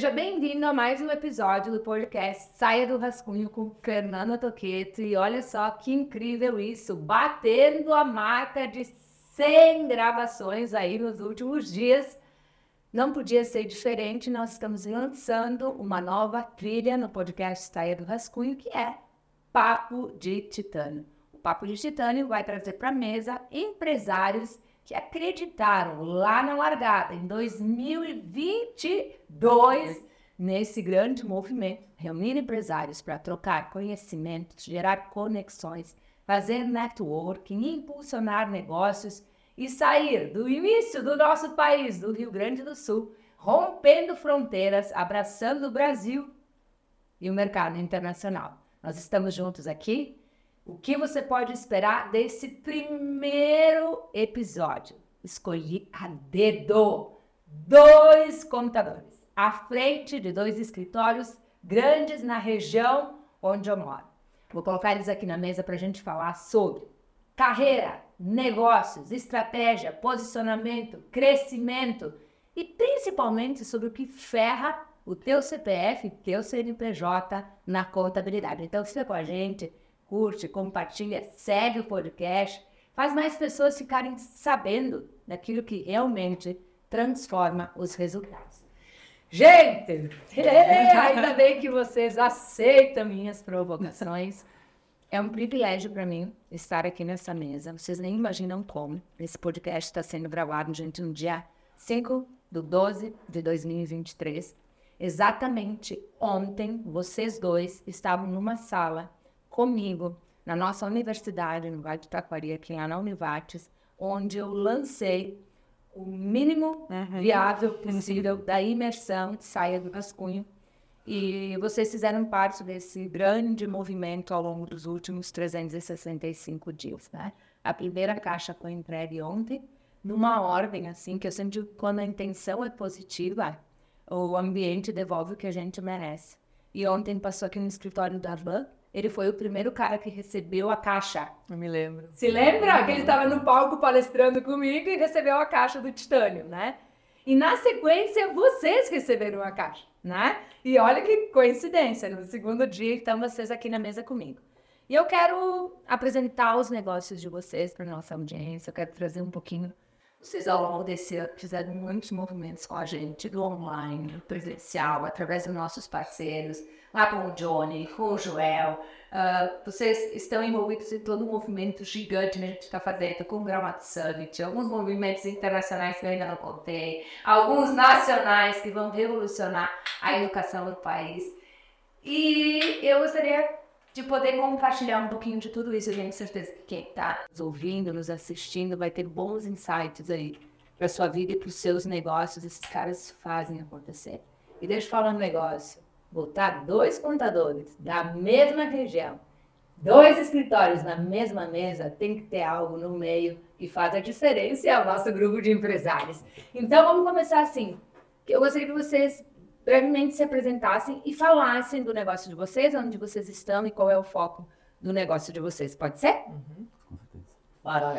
Seja bem-vindo a mais um episódio do podcast Saia do Rascunho com Fernanda Toqueto. E olha só que incrível isso, batendo a marca de 100 gravações aí nos últimos dias. Não podia ser diferente, nós estamos lançando uma nova trilha no podcast Saia do Rascunho, que é Papo de Titânio. O Papo de Titânio vai trazer para a mesa empresários que acreditaram lá na largada, em 2022, nesse grande movimento, reunir empresários para trocar conhecimentos, gerar conexões, fazer networking, impulsionar negócios e sair do início do nosso país, do Rio Grande do Sul, rompendo fronteiras, abraçando o Brasil e o mercado internacional. Nós estamos juntos aqui o que você pode esperar desse primeiro episódio? Escolhi a dedo dois contadores à frente de dois escritórios grandes na região onde eu moro. Vou colocar eles aqui na mesa para a gente falar sobre carreira, negócios, estratégia, posicionamento, crescimento e principalmente sobre o que ferra o teu CPF, teu CNPJ na contabilidade. Então fica com a gente curte, compartilha, segue o podcast, faz mais pessoas ficarem sabendo daquilo que realmente transforma os resultados. Gente, ainda bem que vocês aceitam minhas provocações. É um privilégio para mim estar aqui nessa mesa. Vocês nem imaginam como. Esse podcast está sendo gravado, gente, no dia 5 do 12 de 2023. Exatamente ontem, vocês dois estavam numa sala comigo na nossa universidade, no Vale de Taquari, aqui na Univates, onde eu lancei o mínimo uhum. viável possível da imersão de saia do rascunho. E vocês fizeram parte desse grande movimento ao longo dos últimos 365 dias, né? A primeira caixa foi entregue ontem, numa ordem assim, que eu sempre digo, quando a intenção é positiva, o ambiente devolve o que a gente merece. E ontem passou aqui no escritório da Arlan, ele foi o primeiro cara que recebeu a caixa. Eu me lembro. Se lembra que ele estava no palco palestrando comigo e recebeu a caixa do titânio, né? E na sequência, vocês receberam a caixa, né? E olha que coincidência, no segundo dia estão vocês aqui na mesa comigo. E eu quero apresentar os negócios de vocês para nossa audiência, eu quero trazer um pouquinho. Vocês ao longo desse ano fizeram muitos movimentos com a gente, do online, do presencial, através dos nossos parceiros lá com o Johnny, com o Joel. Uh, vocês estão envolvidos em todo o movimento gigante que a gente está fazendo com o Gramado Summit, alguns movimentos internacionais que eu ainda não contei, alguns nacionais que vão revolucionar a educação do país. E eu gostaria de poder compartilhar um pouquinho de tudo isso. Eu tenho certeza que quem está nos ouvindo, nos assistindo, vai ter bons insights aí para sua vida e para os seus negócios. Esses caras fazem acontecer. E deixa eu falar um negócio botar dois contadores da mesma região, dois escritórios na mesma mesa, tem que ter algo no meio que faz a diferença é o nosso grupo de empresários. Então vamos começar assim. Eu gostaria que vocês brevemente se apresentassem e falassem do negócio de vocês, onde vocês estão e qual é o foco do negócio de vocês. Pode ser? Uhum. Com certeza. Bora,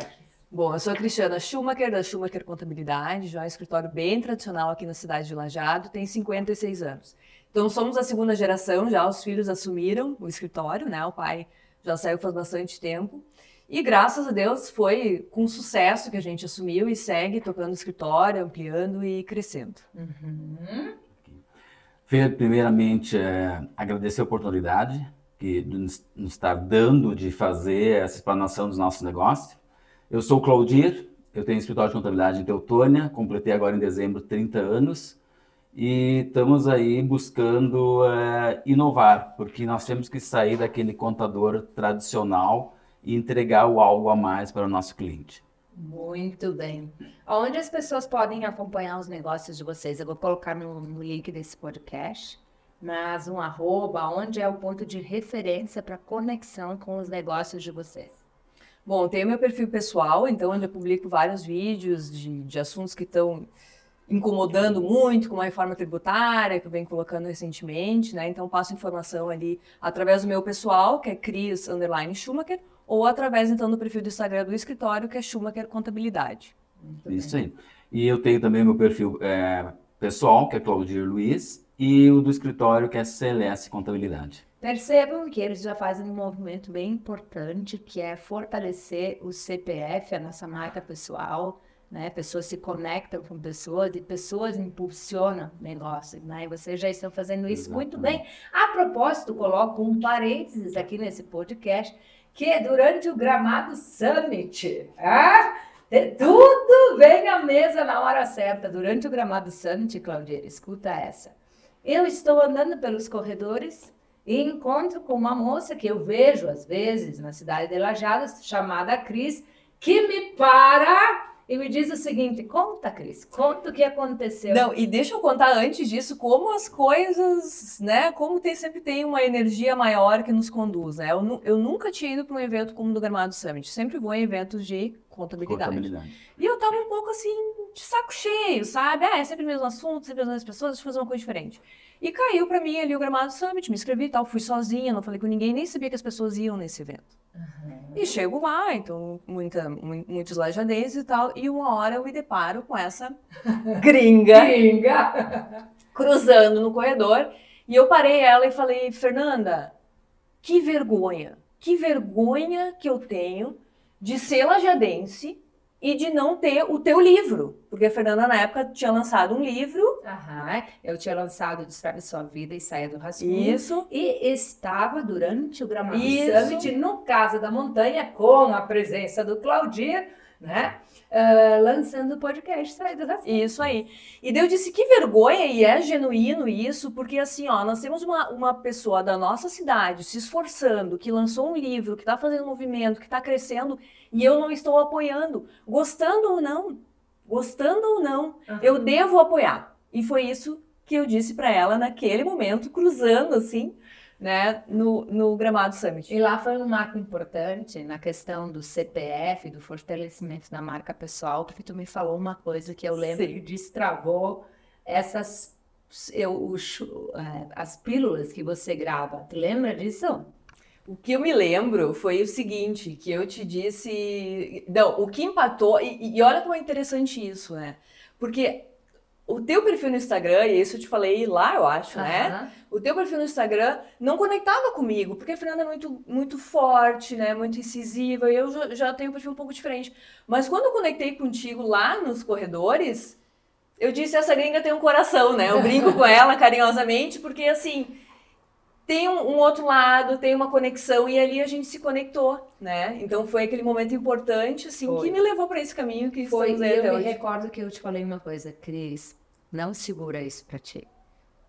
Bom, eu sou a Cristiana Schumacher, da Schumacher Contabilidade, já é um escritório bem tradicional aqui na cidade de Lajado, tem 56 anos. Então, somos a segunda geração, já os filhos assumiram o escritório, né? O pai já saiu faz bastante tempo. E graças a Deus foi com sucesso que a gente assumiu e segue tocando o escritório, ampliando e crescendo. Uhum. Fer, primeiramente, é, agradecer a oportunidade que nos, nos está dando de fazer essa explanação dos nossos negócios. Eu sou o Claudir, eu tenho escritório de contabilidade em Teutônia, completei agora em dezembro 30 anos e estamos aí buscando é, inovar, porque nós temos que sair daquele contador tradicional e entregar o algo a mais para o nosso cliente. Muito bem. Onde as pessoas podem acompanhar os negócios de vocês? Eu vou colocar no link desse podcast, mas um arroba, onde é o ponto de referência para conexão com os negócios de vocês? Bom, tem o meu perfil pessoal, então onde eu publico vários vídeos de, de assuntos que estão incomodando muito com a reforma tributária que eu venho colocando recentemente, né? Então passo informação ali através do meu pessoal, que é Cris Underline Schumacher, ou através então do perfil do Instagram do escritório, que é Schumacher Contabilidade. Isso aí. E eu tenho também meu perfil é, pessoal, que é Claudir Luiz, e o do escritório, que é CLS Contabilidade. Percebam que eles já fazem um movimento bem importante, que é fortalecer o CPF, a nossa marca pessoal, né? Pessoas se conectam com pessoas e pessoas impulsionam negócios, né? E vocês já estão fazendo isso Exatamente. muito bem. A propósito, coloco um parênteses aqui nesse podcast, que durante o Gramado Summit, ah, tudo vem à mesa na hora certa. Durante o Gramado Summit, Claudia, escuta essa. Eu estou andando pelos corredores e encontro com uma moça que eu vejo às vezes na cidade de Lajadas, chamada Cris, que me para e me diz o seguinte: conta, Cris, conta o que aconteceu. Não, e deixa eu contar antes disso como as coisas, né? Como tem, sempre tem uma energia maior que nos conduz, né? Eu, eu nunca tinha ido para um evento como o do Gramado Summit, sempre vou em eventos de contabilidade. Contabilidade. E eu tava um pouco assim, de saco cheio, sabe? Ah, é sempre o mesmo assunto, sempre as mesmas pessoas, deixa eu fazer uma coisa diferente. E caiu para mim ali o Gramado Summit, me inscrevi e tal, fui sozinha, não falei com ninguém, nem sabia que as pessoas iam nesse evento. Uhum. E chego lá, então, muita, muitos lajadenses e tal, e uma hora eu me deparo com essa gringa, gringa. cruzando no corredor, e eu parei ela e falei, Fernanda, que vergonha, que vergonha que eu tenho de ser lajadense e de não ter o teu livro. Porque a Fernanda, na época, tinha lançado um livro. Aham, eu tinha lançado Destrave Sua Vida e Saia do Rascunho. Isso. E estava durante o Gramado Isso. Summit no Casa da Montanha, com a presença do Claudir, né? Uh, lançando o podcast do. Isso aí. E daí eu disse que vergonha, e é genuíno isso, porque assim, ó, nós temos uma, uma pessoa da nossa cidade se esforçando, que lançou um livro, que está fazendo movimento, que está crescendo, e eu não estou apoiando. Gostando ou não, gostando ou não, uhum. eu devo apoiar. E foi isso que eu disse para ela naquele momento, cruzando assim, né, no, no Gramado Summit. E lá foi um marco importante na questão do CPF, do fortalecimento da marca pessoal, porque tu me falou uma coisa que eu lembro Sim. que destravou essas eu, é, as pílulas que você grava. Tu lembra disso? O que eu me lembro foi o seguinte, que eu te disse... Não, o que empatou... E, e olha como é interessante isso, né? Porque o teu perfil no Instagram, e isso eu te falei lá, eu acho, Aham. né? O teu perfil no Instagram não conectava comigo, porque a Fernanda é muito, muito forte, né? Muito incisiva, e eu já, já tenho um perfil um pouco diferente. Mas quando eu conectei contigo lá nos corredores, eu disse, essa gringa tem um coração, né? Eu brinco com ela carinhosamente, porque assim, tem um, um outro lado, tem uma conexão, e ali a gente se conectou, né? Então foi aquele momento importante, assim, Foi. que me levou para esse caminho que Foi, e eu me hoje. recordo que eu te falei uma coisa, Cris, não segura isso pra ti.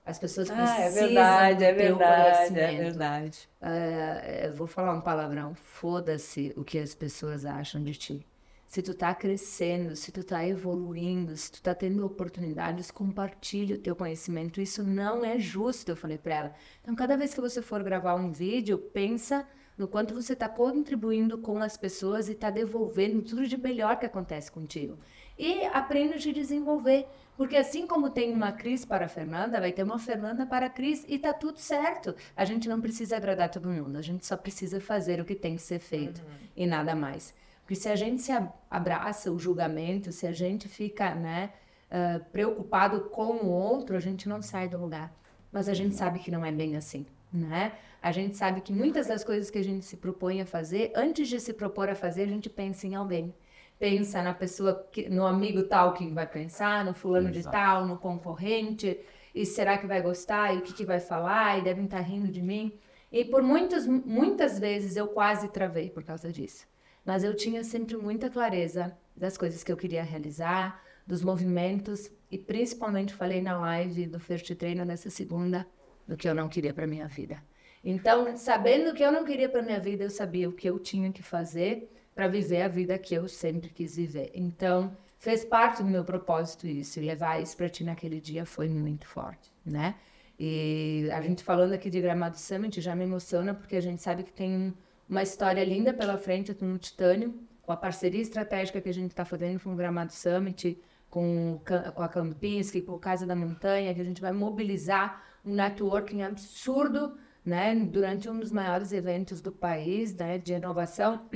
As pessoas Ah, precisam é verdade, é verdade, é conhecimento. verdade. É, vou falar um palavrão, foda-se o que as pessoas acham de ti. Se tu tá crescendo, se tu tá evoluindo, se tu tá tendo oportunidades, compartilhe o teu conhecimento. Isso não é justo, eu falei pra ela. Então, cada vez que você for gravar um vídeo, pensa no quanto você está contribuindo com as pessoas e está devolvendo tudo de melhor que acontece contigo. E aprenda a te desenvolver. Porque assim como tem uma Cris para a Fernanda, vai ter uma Fernanda para a Cris e tá tudo certo. A gente não precisa agradar todo mundo, a gente só precisa fazer o que tem que ser feito e nada mais. Porque se a gente se abraça o julgamento, se a gente fica né, ah, preocupado com o outro, a gente não sai do lugar. Mas a gente sabe que não é bem assim, né? A gente sabe que muitas das coisas que a gente se propõe a fazer, antes de se propor a fazer, a gente pensa em alguém. Pensa na pessoa, que, no amigo tal que vai pensar, no fulano de Exato. tal, no concorrente, e será que vai gostar, e o que, que vai falar, e devem estar rindo de mim. E por muitas, muitas vezes eu quase travei por causa disso. Mas eu tinha sempre muita clareza das coisas que eu queria realizar, dos movimentos, e principalmente falei na live do First Treino nessa segunda, do que eu não queria para minha vida. Então, sabendo o que eu não queria para minha vida, eu sabia o que eu tinha que fazer para viver a vida que eu sempre quis viver. Então, fez parte do meu propósito isso, e levar isso para ti naquele dia foi muito forte, né? E a gente falando aqui de Gramado Summit já me emociona porque a gente sabe que tem uma história linda pela frente no Titânio, com a parceria estratégica que a gente está fazendo com o Gramado Summit, com, com a Campinski, com o Casa da Montanha, que a gente vai mobilizar um networking absurdo, né, durante um dos maiores eventos do país, né, de inovação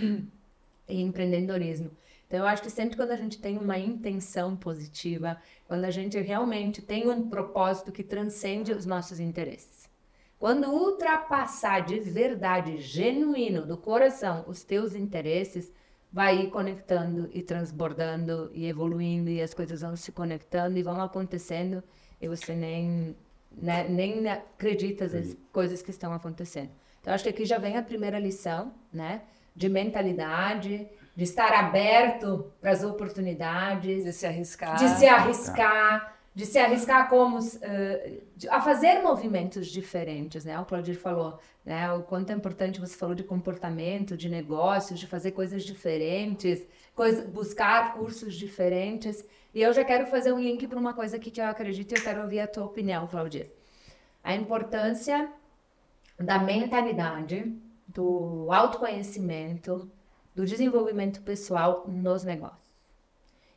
e empreendedorismo. Então, eu acho que sempre quando a gente tem uma intenção positiva, quando a gente realmente tem um propósito que transcende os nossos interesses. Quando ultrapassar de verdade, genuíno, do coração, os teus interesses, vai ir conectando e transbordando e evoluindo e as coisas vão se conectando e vão acontecendo e você nem, né, nem acredita as coisas que estão acontecendo. Então, acho que aqui já vem a primeira lição, né? De mentalidade, de estar aberto para as oportunidades. De se arriscar. De se arriscar. De se arriscar como, uh, de, a fazer movimentos diferentes, né? O Claudir falou, né? O quanto é importante, você falou de comportamento, de negócios, de fazer coisas diferentes, coisa, buscar cursos diferentes. E eu já quero fazer um link para uma coisa aqui que eu acredito e eu quero ouvir a tua opinião, Claudir. A importância da mentalidade, do autoconhecimento, do desenvolvimento pessoal nos negócios.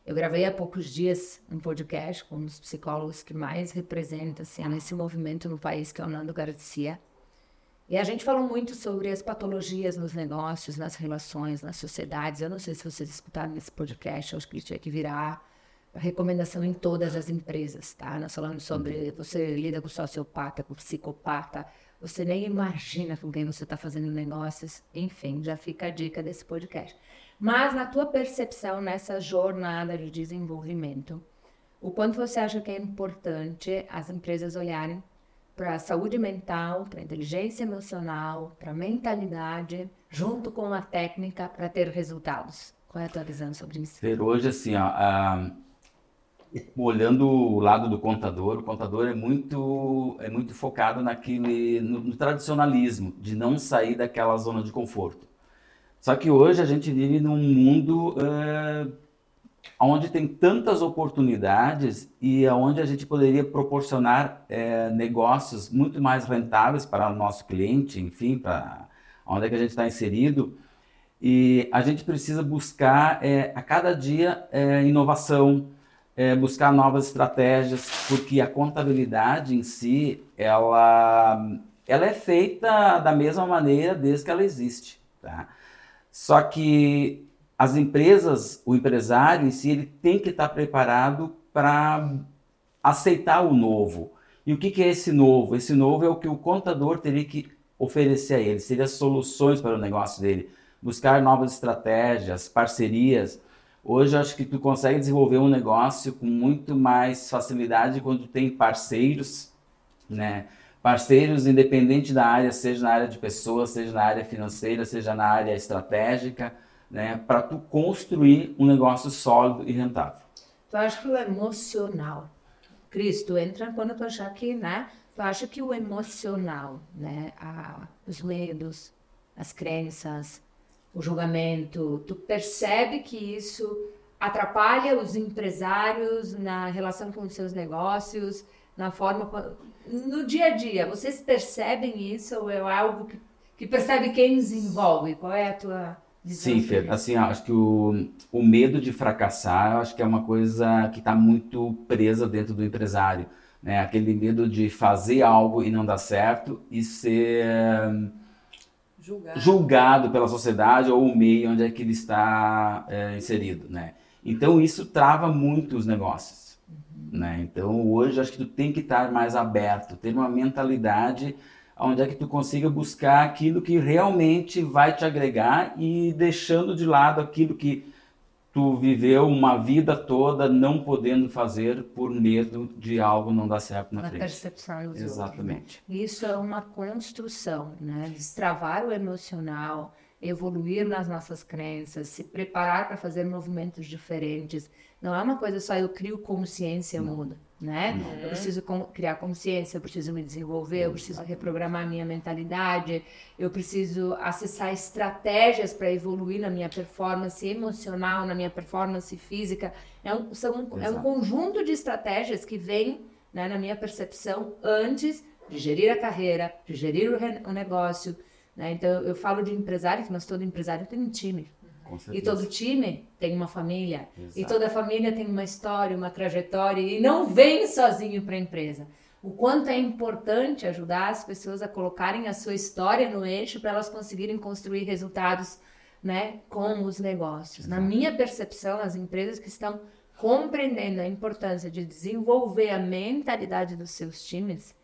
Eu gravei há poucos dias um podcast com um dos psicólogos que mais representa assim, esse movimento no país, que é o Nando Garcia. E a gente falou muito sobre as patologias nos negócios, nas relações, nas sociedades. Eu não sei se vocês escutaram esse podcast, acho que ele tinha que virar recomendação em todas as empresas, tá? Nós falamos sobre você lida com sociopata, com psicopata, você nem imagina com quem você está fazendo negócios. Enfim, já fica a dica desse podcast. Mas na tua percepção nessa jornada de desenvolvimento, o quanto você acha que é importante as empresas olharem para a saúde mental, para a inteligência emocional, para a mentalidade, junto com a técnica para ter resultados? Qual é a tua visão sobre isso? Hoje assim, ó, a olhando o lado do contador, o contador é muito é muito focado naquele no, no, tradicionalismo de não sair daquela zona de conforto. Só que hoje a gente vive num mundo é, onde tem tantas oportunidades e onde a gente poderia proporcionar é, negócios muito mais rentáveis para o nosso cliente, enfim, para onde é que a gente está inserido. E a gente precisa buscar é, a cada dia inovação, é, buscar novas estratégias, porque a contabilidade em si, ela, ela é feita da mesma maneira desde que ela existe. Tá? Só que as empresas, o empresário em si, ele tem que estar preparado para aceitar o novo. E o que, que é esse novo? Esse novo é o que o contador teria que oferecer a ele, seria soluções para o negócio dele, buscar novas estratégias, parcerias, Hoje acho que tu consegue desenvolver um negócio com muito mais facilidade quando tem parceiros, né? Parceiros independente da área, seja na área de pessoas, seja na área financeira, seja na área estratégica, né? Para tu construir um negócio sólido e rentável. Tu acha que o emocional, Cris, tu entra quando tu achar que, né? Tu acha que o emocional, né? A, os medos, as crenças, o julgamento, tu percebe que isso atrapalha os empresários na relação com os seus negócios, na forma no dia a dia. Vocês percebem isso ou é algo que, que percebe quem desenvolve? Qual é a tua visão? Sim, Fer, assim, acho que o, o medo de fracassar, acho que é uma coisa que está muito presa dentro do empresário, né? Aquele medo de fazer algo e não dar certo e ser julgado. julgado pela sociedade ou o meio onde é que ele está é, inserido, né? Então isso trava muito os negócios, uhum. né? Então hoje acho que tu tem que estar mais aberto, ter uma mentalidade onde é que tu consiga buscar aquilo que realmente vai te agregar e deixando de lado aquilo que tu viveu uma vida toda não podendo fazer por medo de algo não dar certo na, na frente. percepção dos Exatamente. Outros. Isso é uma construção, né? Destravar o emocional, evoluir nas nossas crenças, se preparar para fazer movimentos diferentes. Não é uma coisa só eu crio consciência muda né? Uhum. Eu preciso criar consciência, eu preciso me desenvolver, eu preciso reprogramar minha mentalidade, eu preciso acessar estratégias para evoluir na minha performance emocional, na minha performance física. É um, são, é um conjunto de estratégias que vem, né, na minha percepção, antes de gerir a carreira, de gerir o, o negócio. Né? Então, eu falo de empresário, mas todo empresário tem um time. E todo time tem uma família. Exato. E toda família tem uma história, uma trajetória. E não vem sozinho para a empresa. O quanto é importante ajudar as pessoas a colocarem a sua história no eixo para elas conseguirem construir resultados né, com os negócios. Na minha percepção, as empresas que estão compreendendo a importância de desenvolver a mentalidade dos seus times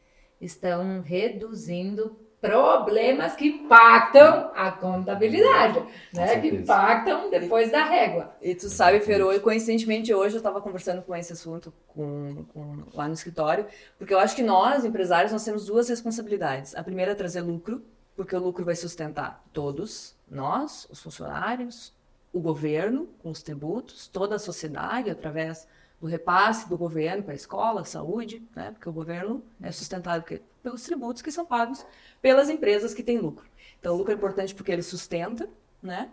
estão reduzindo problemas que impactam a contabilidade, né? Que impactam depois da régua. E tu sabe, Ferô, e coincidentemente hoje eu estava conversando com esse assunto com, com, lá no escritório, porque eu acho que nós, empresários, nós temos duas responsabilidades. A primeira é trazer lucro, porque o lucro vai sustentar todos, nós, os funcionários, o governo, com os tributos, toda a sociedade, através do repasse do governo para a escola, saúde, né? porque o governo é sustentado pelos tributos que são pagos pelas empresas que têm lucro. Então, o lucro é importante porque ele sustenta, né?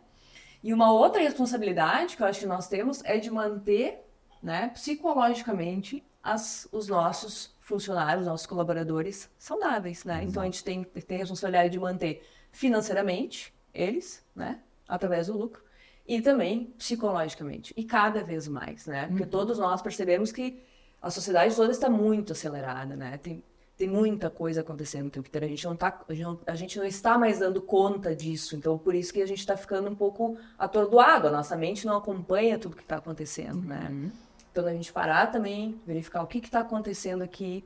E uma outra responsabilidade que eu acho que nós temos é de manter, né, psicologicamente as, os nossos funcionários, nossos colaboradores saudáveis, né? Então, a gente tem, tem a responsabilidade de manter financeiramente eles, né, através do lucro, e também psicologicamente, e cada vez mais, né? Porque uhum. todos nós percebemos que a sociedade toda está muito acelerada, né? Tem, tem muita coisa acontecendo o tempo inteiro. A gente não tá, a gente não, a gente não está mais dando conta disso. Então, por isso que a gente está ficando um pouco atordoado. A nossa mente não acompanha tudo que está acontecendo, né? uhum. né? Então, a gente parar também, verificar o que está acontecendo aqui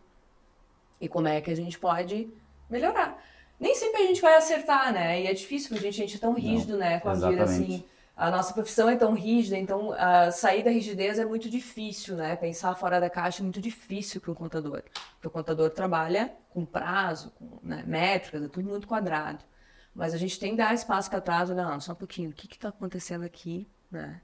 e como é que a gente pode melhorar. Nem sempre a gente vai acertar, né? E é difícil, porque a gente, a gente é tão rígido, não, né? Com a vida, assim a nossa profissão é tão rígida, então uh, sair da rigidez é muito difícil, né? Pensar fora da caixa é muito difícil para o contador. Porque o contador trabalha com prazo, com né, métricas, é tudo muito quadrado. Mas a gente tem que dar espaço para trás, olha, não, só um pouquinho, o que está acontecendo aqui, né?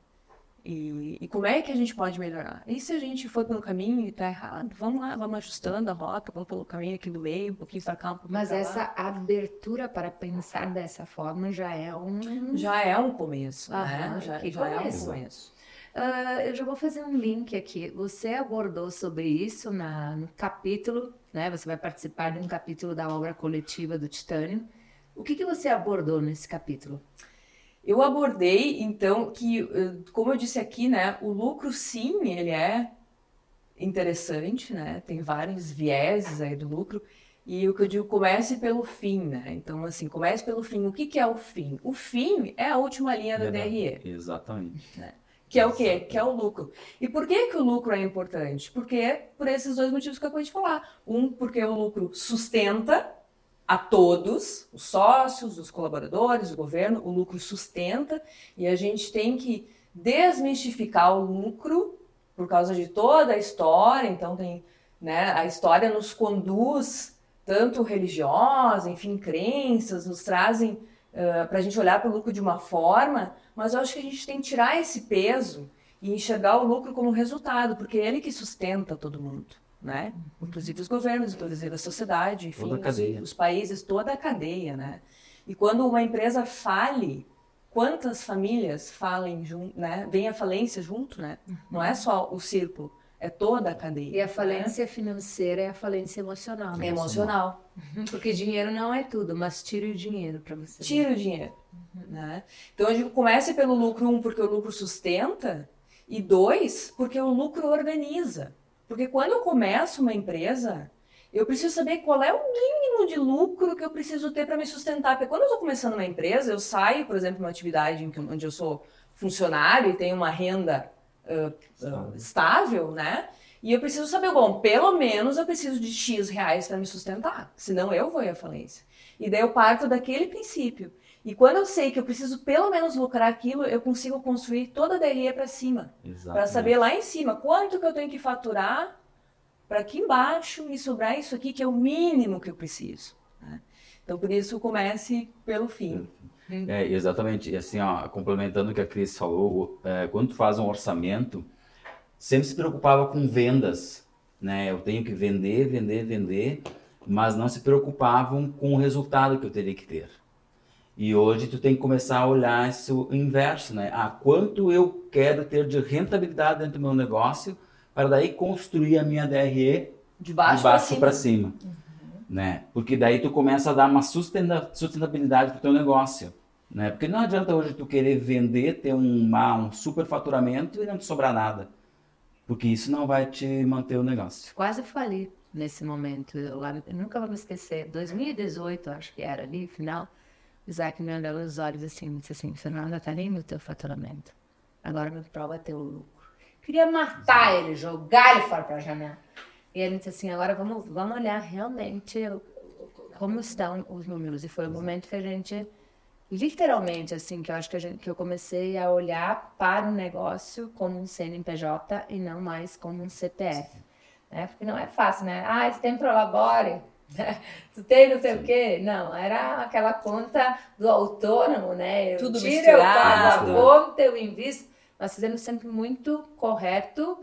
E, e, como é que a gente pode melhorar? E se a gente for pelo caminho e está errado, vamos lá, vamos ajustando a rota, vamos pelo caminho aqui do meio, um pouquinho para cá, um pouquinho Mas essa abertura para pensar dessa forma já é um... Já é um começo, né? Já, já é um começo. Uh, eu já vou fazer um link aqui. Você abordou sobre isso na, no capítulo, né? Você vai participar de um capítulo da obra coletiva do Titânio. O que, que você abordou nesse capítulo? Eu abordei, então, que, eh, como eu disse aqui, né, o lucro, sim, ele é interessante, né, tem vários vieses aí do lucro, e o que eu digo, comece pelo fim, né, então, assim, comece pelo fim. O que, que é o fim? O fim é a última linha da DRE. Exatamente. Né? Que é o quê? Que é o lucro. E por que, que o lucro é importante? Porque é por esses dois motivos que eu acabei de falar. Um, porque o lucro sustenta a todos, os sócios, os colaboradores, o governo, o lucro sustenta e a gente tem que desmistificar o lucro por causa de toda a história. Então tem, né, a história nos conduz tanto religiosa, enfim, crenças, nos trazem uh, para a gente olhar para o lucro de uma forma, mas eu acho que a gente tem que tirar esse peso e enxergar o lucro como resultado, porque é ele que sustenta todo mundo né? Inclusive os governos, inclusive a sociedade, enfim, os, os, países, toda a cadeia, né? E quando uma empresa fale, quantas famílias falem né? Vem a falência junto, né? Uhum. Não é só o círculo, é toda a cadeia. E a falência né? financeira é a falência emocional. Né? É emocional. Uhum. Porque dinheiro não é tudo, mas tira o dinheiro para você. Tira o dinheiro. Uhum. Né? Então eu digo, comece pelo lucro, um, porque o lucro sustenta, e dois, porque o lucro organiza. Porque quando eu começo uma empresa, eu preciso saber qual é o mínimo de lucro que eu preciso ter para me sustentar. Porque quando eu estou começando uma empresa, eu saio, por exemplo, de uma atividade onde eu sou funcionário e tenho uma renda uh, estável, né? E eu preciso saber, bom, pelo menos eu preciso de X reais para me sustentar, senão eu vou à falência. E daí eu parto daquele princípio. E quando eu sei que eu preciso pelo menos lucrar aquilo, eu consigo construir toda a DRE para cima. Para saber lá em cima quanto que eu tenho que faturar para aqui embaixo me sobrar isso aqui, que é o mínimo que eu preciso. Né? Então, por isso, comece pelo fim. É, exatamente. E assim, ó, complementando o que a Cris falou, é, quando tu faz um orçamento, sempre se preocupava com vendas. Né? Eu tenho que vender, vender, vender, mas não se preocupavam com o resultado que eu teria que ter. E hoje tu tem que começar a olhar isso inverso, né? Ah, quanto eu quero ter de rentabilidade dentro do meu negócio para daí construir a minha DRE de baixo, baixo para cima, cima uhum. né? Porque daí tu começa a dar uma sustentabilidade para o teu negócio, né? Porque não adianta hoje tu querer vender, ter um, um super faturamento e não te sobrar nada, porque isso não vai te manter o negócio. Quase fali nesse momento, eu, eu nunca vou me esquecer, 2018 acho que era ali, final Isaac me olhou nos olhos assim disse assim, Fernanda, tá nem no teu faturamento. Agora me prova teu lucro. Queria matar ele, jogar ele fora pra janela. E ele disse assim, agora vamos, vamos olhar realmente como estão os números. E foi o momento que a gente, literalmente, assim, que eu acho que, gente, que eu comecei a olhar para o negócio como um CNPJ e não mais como um CPF. Né? Porque não é fácil, né? Ah, você tem Prolabore, tu tem não sei Sim. o quê. Não, era aquela conta do autônomo, né? Eu Tudo tiro, misturado. eu pago a conta, eu invisto. Nós fizemos sempre muito correto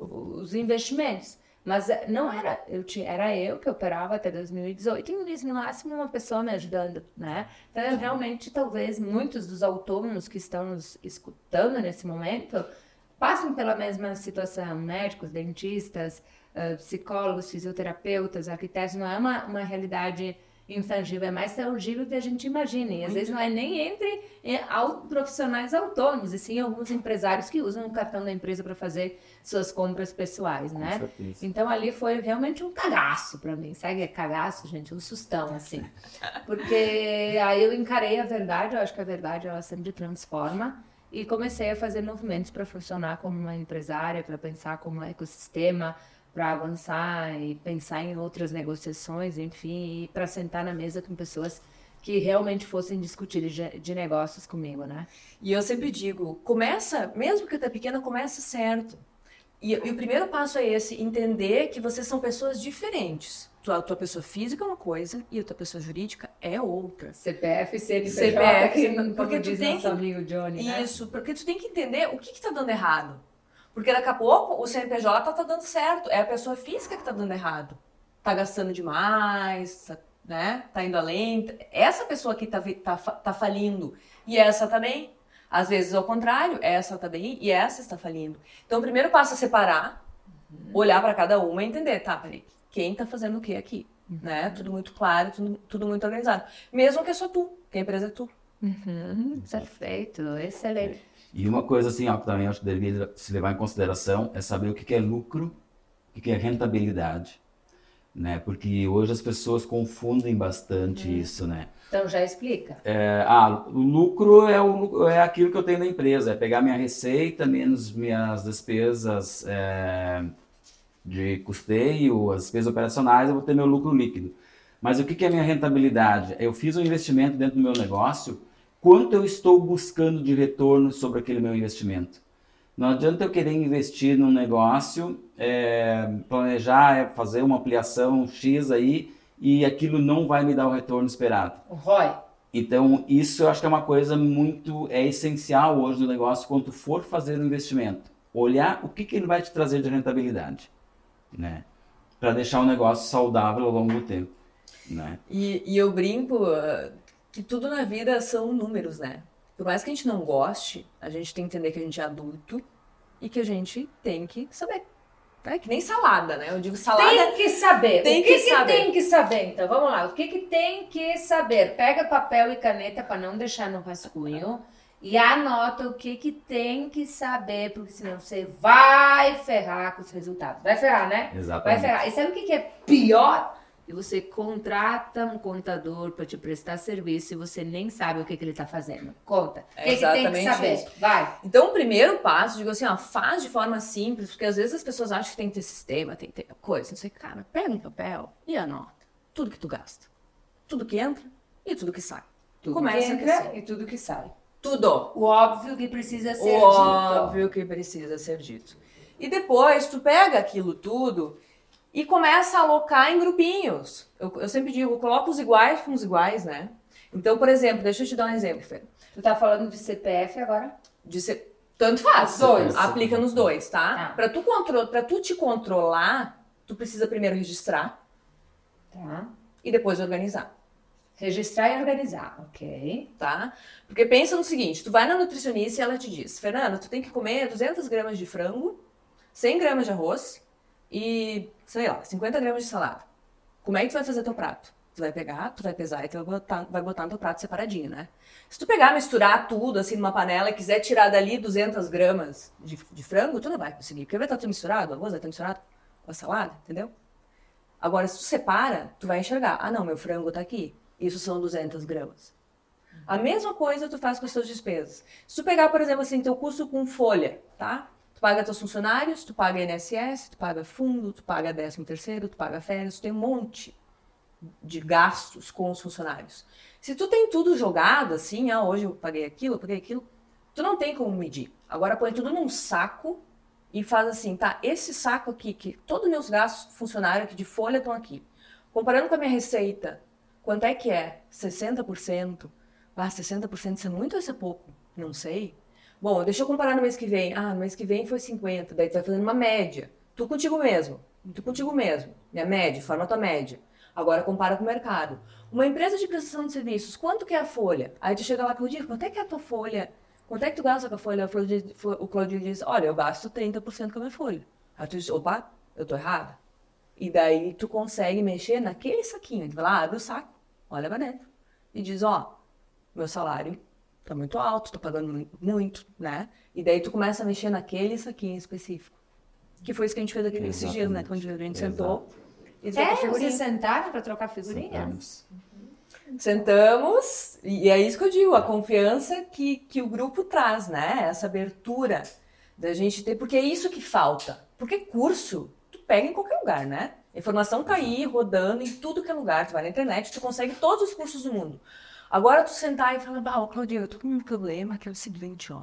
os investimentos. Mas eh, não era, eu tinha, era eu que operava até 2018 e no máximo uma pessoa me ajudando, né? Então, eu, realmente, talvez muitos dos autônomos que estão nos escutando nesse momento passam pela mesma situação, médicos, dentistas, uh, psicólogos, fisioterapeutas, arquitetos, não é uma, uma realidade intangível, é mais tangível do que a gente imagina. E às vezes não é nem entre profissionais autônomos, e sim alguns empresários que usam o cartão da empresa para fazer suas compras pessoais, né? Então ali foi realmente um cagaço para mim. Sabe é cagaço, gente? Um sustão, assim. Porque aí eu encarei a verdade, eu acho que a verdade ela sempre transforma. E comecei a fazer movimentos para funcionar como uma empresária, para pensar como um ecossistema, para avançar e pensar em outras negociações, enfim, e para sentar na mesa com pessoas que realmente fossem discutir de, de, negócios comigo, né? E eu sempre digo, começa, mesmo que tá pequena, começa certo. E, e, o primeiro passo é esse, entender que vocês são pessoas diferentes. Tua, tua pessoa física é uma coisa e a tua pessoa jurídica é outra. CPF, CNPJ, CPF, porque tu tem que, amigo Johnny, né? Isso, porque tu tem que entender o que está dando errado. Porque daqui a pouco o CNPJ tá dando certo, é a pessoa física que tá dando errado. Tá gastando demais, tá, né? Tá indo além. Essa pessoa aqui tá, tá, tá falindo. E essa também. Às vezes ao contrário, essa tá bem e essa está falindo. Então o primeiro passo é separar, uhum. olhar para cada uma e entender, tá, peraí, quem tá fazendo o que aqui? Uhum. Né? Tudo muito claro, tudo, tudo muito organizado. Mesmo que é só tu, que a empresa é tu. Uhum. Perfeito, excelente. E uma coisa assim, ó, que também acho que deveria se levar em consideração é saber o que é lucro, o que é rentabilidade, né? Porque hoje as pessoas confundem bastante hum. isso, né? Então já explica. É, ah, o lucro é, o, é aquilo que eu tenho na empresa, é pegar minha receita menos minhas despesas é, de custeio, as despesas operacionais, eu vou ter meu lucro líquido. Mas o que, que é minha rentabilidade? Eu fiz um investimento dentro do meu negócio quanto eu estou buscando de retorno sobre aquele meu investimento. Não adianta eu querer investir num negócio, é, planejar, é, fazer uma ampliação X aí e aquilo não vai me dar o retorno esperado. O ROI. Então, isso eu acho que é uma coisa muito, é essencial hoje no negócio quando for fazer um investimento. Olhar o que, que ele vai te trazer de rentabilidade, né? Para deixar o negócio saudável ao longo do tempo, né? E, e eu brinco, que tudo na vida são números, né? Por mais que a gente não goste, a gente tem que entender que a gente é adulto e que a gente tem que saber. É que nem salada, né? Eu digo salada. Tem que saber. Tem o que, que, que saber. tem que saber? Então, vamos lá. O que, que tem que saber? Pega papel e caneta para não deixar no rascunho e anota o que, que tem que saber, porque senão você vai ferrar com os resultados. Vai ferrar, né? Exatamente. Vai ferrar. E sabe o que, que é pior? E você contrata um contador para te prestar serviço e você nem sabe o que, que ele está fazendo. Conta. O que, é que tem que saber? Isso. Vai. Então, o primeiro passo, digo assim, ó, faz de forma simples, porque às vezes as pessoas acham que tem que ter sistema, tem que ter coisa. Não sei, cara, pega um papel e anota tudo que tu gasta. Tudo que entra e tudo que sai. Tudo Começa que entra e tudo que sai. Tudo. O óbvio que precisa ser o dito. óbvio que precisa ser dito. E depois tu pega aquilo tudo e começa a alocar em grupinhos. Eu, eu sempre digo, coloca os iguais com os iguais, né? Então, por exemplo, deixa eu te dar um exemplo, Fê. Tu tá falando de CPF agora? De C... Tanto faz. Os dois. Aplica nos dois, tá? Ah. Para tu, contro... Pra tu te controlar, tu precisa primeiro registrar. Tá. E depois organizar. Registrar e organizar, ok. Tá? Porque pensa no seguinte, tu vai na nutricionista e ela te diz, Fernanda, tu tem que comer 200 gramas de frango, 100 gramas de arroz, e, sei lá, 50 gramas de salada. Como é que tu vai fazer teu prato? Tu vai pegar, tu vai pesar e tu vai botar, vai botar no teu prato separadinho, né? Se tu pegar, misturar tudo assim numa panela e quiser tirar dali 200 gramas de, de frango, tu não vai conseguir. Porque vai estar tudo misturado, o arroz vai estar misturado com a salada, entendeu? Agora, se tu separa, tu vai enxergar. Ah, não, meu frango tá aqui. Isso são 200 gramas. A mesma coisa tu faz com as suas despesas. Se tu pegar, por exemplo, assim, teu custo com folha, tá? Paga teus funcionários, tu paga INSS, tu paga fundo, tu paga 13 terceiro, tu paga férias, tu tem um monte de gastos com os funcionários. Se tu tem tudo jogado assim, ah, hoje eu paguei aquilo, eu paguei aquilo, tu não tem como medir. Agora põe tudo num saco e faz assim, tá, esse saco aqui, que todos os meus gastos funcionários aqui de folha estão aqui. Comparando com a minha receita, quanto é que é? 60%? Ah, 60% isso é muito ou isso é pouco? Não sei. Bom, deixa eu comparar no mês que vem. Ah, no mês que vem foi 50, daí tu vai fazendo uma média. Tu contigo mesmo. Tu contigo mesmo. Minha média, forma tua média. Agora compara com o mercado. Uma empresa de prestação de serviços, quanto que é a folha? Aí tu chega lá, Claudir, quanto é que é a tua folha? Quanto é que tu gasta com a folha? O Claudio diz, olha, eu gasto 30% com a minha folha. Aí tu diz, opa, eu tô errada. E daí tu consegue mexer naquele saquinho. Tu vai lá, abre o saco, olha pra dentro. E diz, ó, meu salário tá muito alto, tô pagando muito, né? E daí tu começa a mexer naquele saquinho específico. Que foi isso que a gente fez aqui nesses dias, né? Quando a gente sentou e é, vocês sentaram para trocar figurinhas? Sentamos, e é isso que eu digo, a confiança que, que o grupo traz, né? Essa abertura da gente ter, porque é isso que falta. Porque curso, tu pega em qualquer lugar, né? A informação tá aí, rodando em tudo que é lugar. Tu vai na internet, tu consegue todos os cursos do mundo. Agora tu sentar e falar, ah, Claudio, eu tô com um problema que é o seguinte, ó.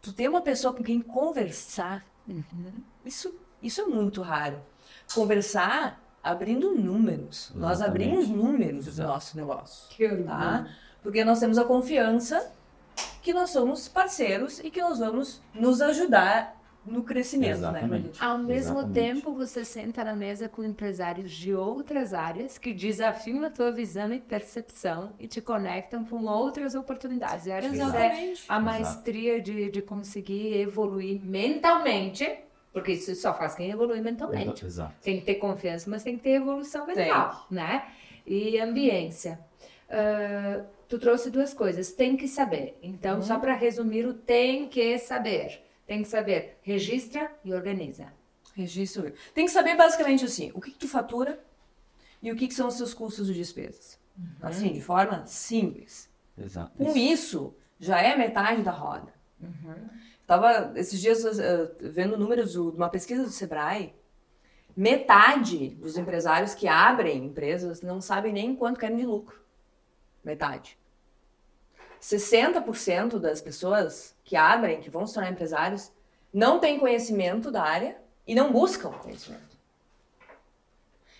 Tu ter uma pessoa com quem conversar, uhum. isso, isso é muito raro conversar abrindo números. Exatamente. Nós abrimos números do nosso negócio. Que tá? Porque nós temos a confiança que nós somos parceiros e que nós vamos nos ajudar no crescimento, né, Exatamente. né, Ao mesmo Exatamente. tempo, você senta na mesa com empresários de outras áreas que desafiam a tua visão e percepção e te conectam com outras oportunidades. E é a maestria de, de conseguir evoluir mentalmente porque isso só faz quem evolui mentalmente. Exato. Tem que ter confiança, mas tem que ter evolução mental, tem. né? E ambiência. Uh, tu trouxe duas coisas. Tem que saber. Então, uhum. só para resumir o tem que saber. Tem que saber. Registra e organiza. Registro. Tem que saber basicamente assim, o que, que tu fatura e o que, que são os seus custos de despesas. Uhum. Assim, de forma simples. Exato. Com isso, já é metade da roda. Uhum. Tava esses dias uh, vendo números de uma pesquisa do Sebrae. Metade dos empresários que abrem empresas não sabem nem quanto querem de lucro. Metade. 60% das pessoas que abrem, que vão se tornar empresários, não têm conhecimento da área e não buscam conhecimento.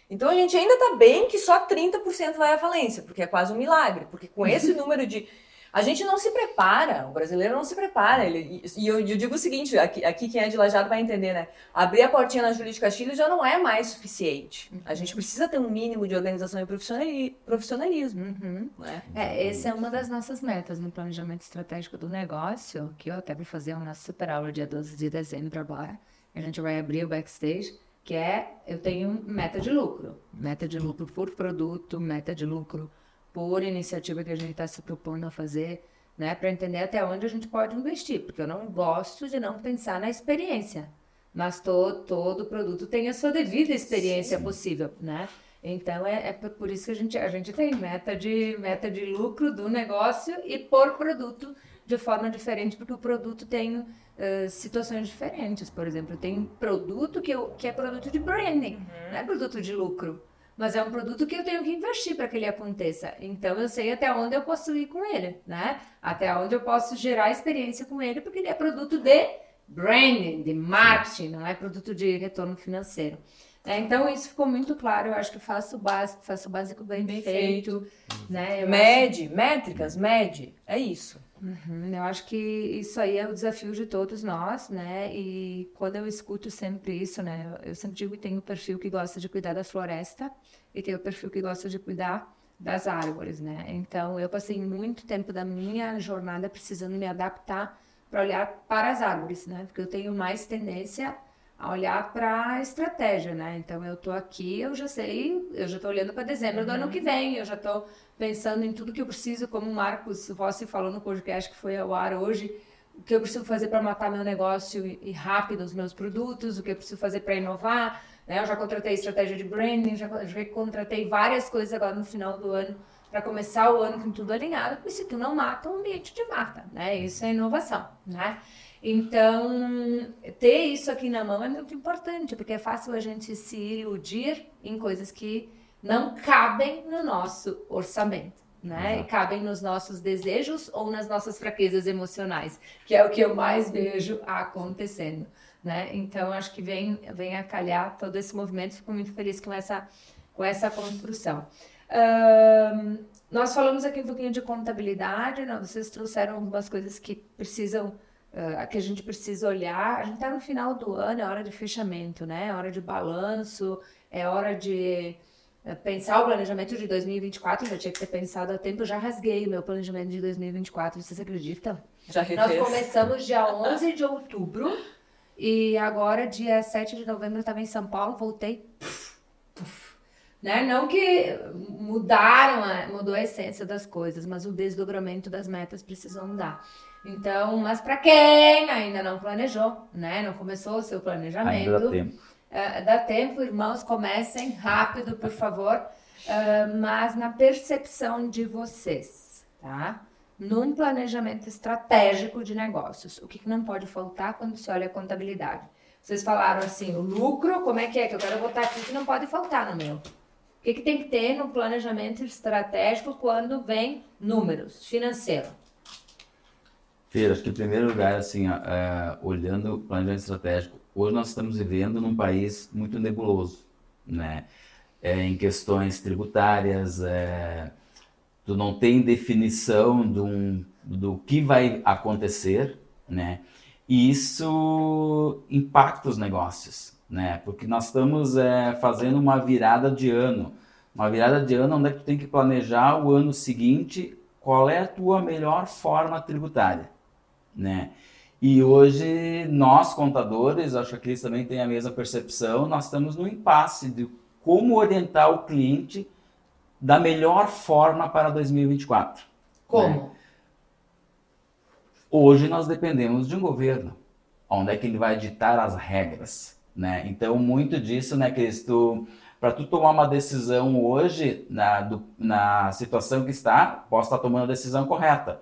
Então a gente ainda está bem que só 30% vai à falência, porque é quase um milagre, porque com esse número de a gente não se prepara, o brasileiro não se prepara. Ele, e eu, eu, digo o seguinte: aqui, aqui quem é de Lajado vai entender, né? Abrir a portinha na Júlia de Castilho já não é mais suficiente. A gente precisa ter um mínimo de organização e profissionalismo. Uhum. Né? É, essa é uma das nossas metas no planejamento estratégico do negócio, que eu até vou fazer uma super aula dia 12 de dezembro agora. A gente vai abrir o backstage que é eu tenho meta de lucro, meta de lucro por produto, meta de lucro por iniciativa que a gente está se propondo a fazer, né, para entender até onde a gente pode investir, porque eu não gosto de não pensar na experiência, mas todo, todo produto tem a sua devida experiência Sim. possível, né? Então é, é, por isso que a gente, a gente tem meta de, meta de lucro do negócio e por produto de forma diferente, porque o produto tem uh, situações diferentes. Por exemplo, tem produto que, eu, que é produto de branding, uhum. não é produto de lucro mas é um produto que eu tenho que investir para que ele aconteça. Então eu sei até onde eu posso ir com ele, né? Até onde eu posso gerar experiência com ele, porque ele é produto de branding, de marketing, não é produto de retorno financeiro. É, então isso ficou muito claro. Eu acho que faço o básico, faço o básico bem, bem feito, feito. né? mede, acho... métricas, mede, é isso. Uhum, eu acho que isso aí é o desafio de todos nós, né? E quando eu escuto sempre isso, né? Eu sempre digo que tem o perfil que gosta de cuidar da floresta e tem o perfil que gosta de cuidar das árvores, né? Então eu passei muito tempo da minha jornada precisando me adaptar para olhar para as árvores, né? Porque eu tenho mais tendência a olhar para a estratégia, né? Então eu tô aqui, eu já sei, eu já tô olhando para dezembro uhum. do ano uhum. que vem, eu já tô pensando em tudo que eu preciso, como o Marcos Rossi falou no podcast que foi ao ar hoje, o que eu preciso fazer para matar meu negócio e rápido os meus produtos, o que eu preciso fazer para inovar, né? Eu já contratei estratégia de branding, já, já contratei várias coisas agora no final do ano para começar o ano com tudo alinhado, porque se tu não mata, o ambiente te mata, né? Isso é inovação, né? Então, ter isso aqui na mão é muito importante, porque é fácil a gente se iludir em coisas que não cabem no nosso orçamento, né? Uhum. E cabem nos nossos desejos ou nas nossas fraquezas emocionais, que é o que eu mais vejo acontecendo, né? Então, acho que vem, vem a calhar todo esse movimento, fico muito feliz com essa, com essa construção. Um, nós falamos aqui um pouquinho de contabilidade, né? vocês trouxeram algumas coisas que precisam uh, que a gente precisa olhar. A gente está no final do ano, é hora de fechamento, né? É hora de balanço, é hora de uh, pensar o planejamento de 2024. Eu já tinha que ter pensado há tempo, eu já rasguei o meu planejamento de 2024, vocês acreditam? Já refez. Nós começamos dia 11 de outubro e agora, dia 7 de novembro, eu estava em São Paulo, voltei. Né? Não que mudaram, mudou a essência das coisas, mas o desdobramento das metas precisou mudar. Então, mas para quem ainda não planejou, né? Não começou o seu planejamento. Ainda dá tempo. Uh, dá tempo, irmãos, comecem rápido, por favor. Uh, mas na percepção de vocês, tá? Num planejamento estratégico de negócios, o que, que não pode faltar quando se olha a contabilidade? Vocês falaram assim, o lucro, como é que é? Que eu quero botar aqui que não pode faltar no meu. O que, que tem que ter no planejamento estratégico quando vem números financeiro? Feira, acho que em primeiro lugar, assim, é, olhando o planejamento estratégico, hoje nós estamos vivendo num país muito nebuloso, né? É, em questões tributárias, é, tu não tem definição do, do que vai acontecer, né? E isso impacta os negócios, né? Porque nós estamos é, fazendo uma virada de ano, uma virada de ano onde é que tu tem que planejar o ano seguinte, qual é a tua melhor forma tributária né? E hoje nós contadores, acho que a Cris também tem a mesma percepção, nós estamos no impasse de como orientar o cliente da melhor forma para 2024. Como? Né? Hoje nós dependemos de um governo, onde é que ele vai ditar as regras, né? Então muito disso, né, Cris, tu para tu tomar uma decisão hoje na, do, na situação que está, posso estar tomando a decisão correta,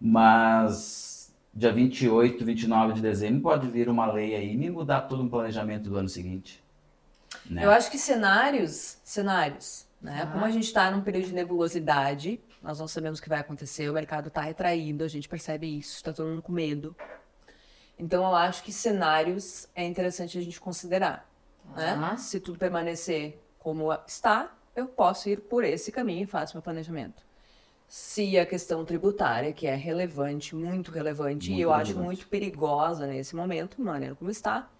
mas dia 28, 29 de dezembro, pode vir uma lei aí e me mudar todo o planejamento do ano seguinte. Né? Eu acho que cenários, cenários, né? Como a gente está num período de nebulosidade, nós não sabemos o que vai acontecer, o mercado está retraído, a gente percebe isso, está todo mundo com medo. Então eu acho que cenários é interessante a gente considerar. Né? Se tudo permanecer como está, eu posso ir por esse caminho e faço meu planejamento se a questão tributária, que é relevante, muito relevante, muito e eu relevante. acho muito perigosa nesse momento, maneira como está,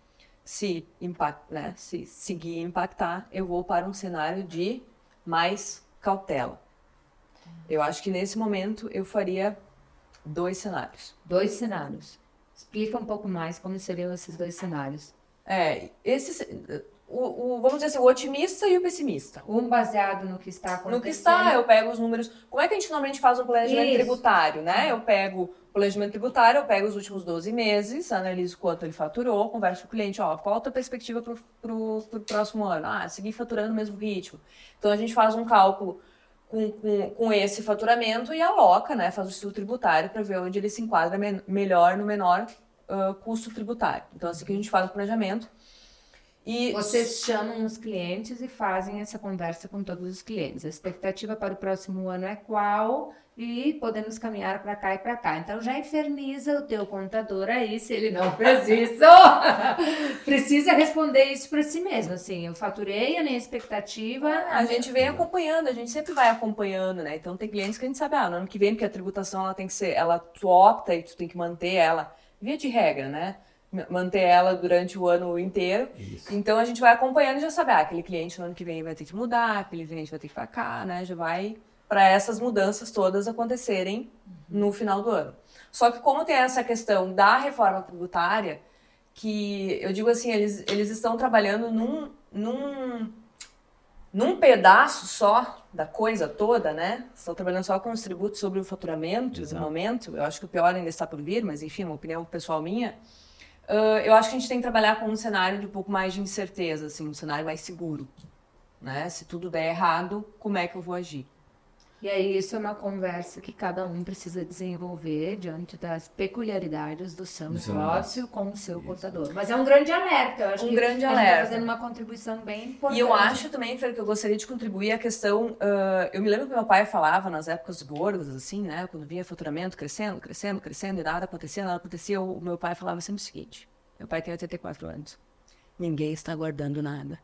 se, impact, né, se seguir impactar, eu vou para um cenário de mais cautela. Eu acho que nesse momento eu faria dois cenários. Dois cenários. Explica um pouco mais como seriam esses dois cenários. É, esse, o, o, vamos dizer assim, o otimista e o pessimista. Um baseado no que está acontecendo. No que está, eu pego os números. Como é que a gente normalmente faz um planejamento Isso. tributário, né? Eu pego o planejamento tributário, eu pego os últimos 12 meses, analiso quanto ele faturou, converso com o cliente, ó, qual a tua perspectiva para o próximo ano? Ah, seguir faturando no mesmo ritmo. Então a gente faz um cálculo com, com, com esse faturamento e aloca, né? Faz o estudo tributário para ver onde ele se enquadra me melhor no menor uh, custo tributário. Então assim que a gente faz o planejamento. E vocês chamam os clientes e fazem essa conversa com todos os clientes. A expectativa para o próximo ano é qual e podemos caminhar para cá e para cá. Então já inferniza o teu contador aí se ele não fez isso. Precisa responder isso para si mesmo, assim, eu faturei a minha expectativa. A gente vem acompanhando, a gente sempre vai acompanhando, né? Então tem clientes que a gente sabe, ah, no ano que vem porque a tributação ela tem que ser, ela tu opta e tu tem que manter ela via de regra, né? Manter ela durante o ano inteiro. Isso. Então a gente vai acompanhando e já sabe, ah, aquele cliente no ano que vem vai ter que mudar, aquele cliente vai ter que ficar, né? Já vai para essas mudanças todas acontecerem uhum. no final do ano. Só que como tem essa questão da reforma tributária, que eu digo assim, eles, eles estão trabalhando num, num, num pedaço só da coisa toda, né? Estão trabalhando só com os tributos sobre o faturamento Exato. no momento. Eu acho que o pior ainda está por vir, mas enfim, uma opinião pessoal minha. Uh, eu acho que a gente tem que trabalhar com um cenário de um pouco mais de incerteza, assim, um cenário mais seguro. Né? Se tudo der errado, como é que eu vou agir? E aí isso é uma conversa que cada um precisa desenvolver diante das peculiaridades do seu negócio com o seu contador. Mas é um grande alerta, eu acho Um que grande a gente alerta. tá fazendo uma contribuição bem importante. E eu acho também, Fer, que eu gostaria de contribuir a questão. ah, eu me lembro que meu pai falava nas épocas gordas, assim, né? Quando vinha faturamento crescendo, crescendo, crescendo, e nada acontecia, nada acontecia. O meu pai falava sempre o seguinte: meu pai tem 84 anos. Ninguém está guardando nada.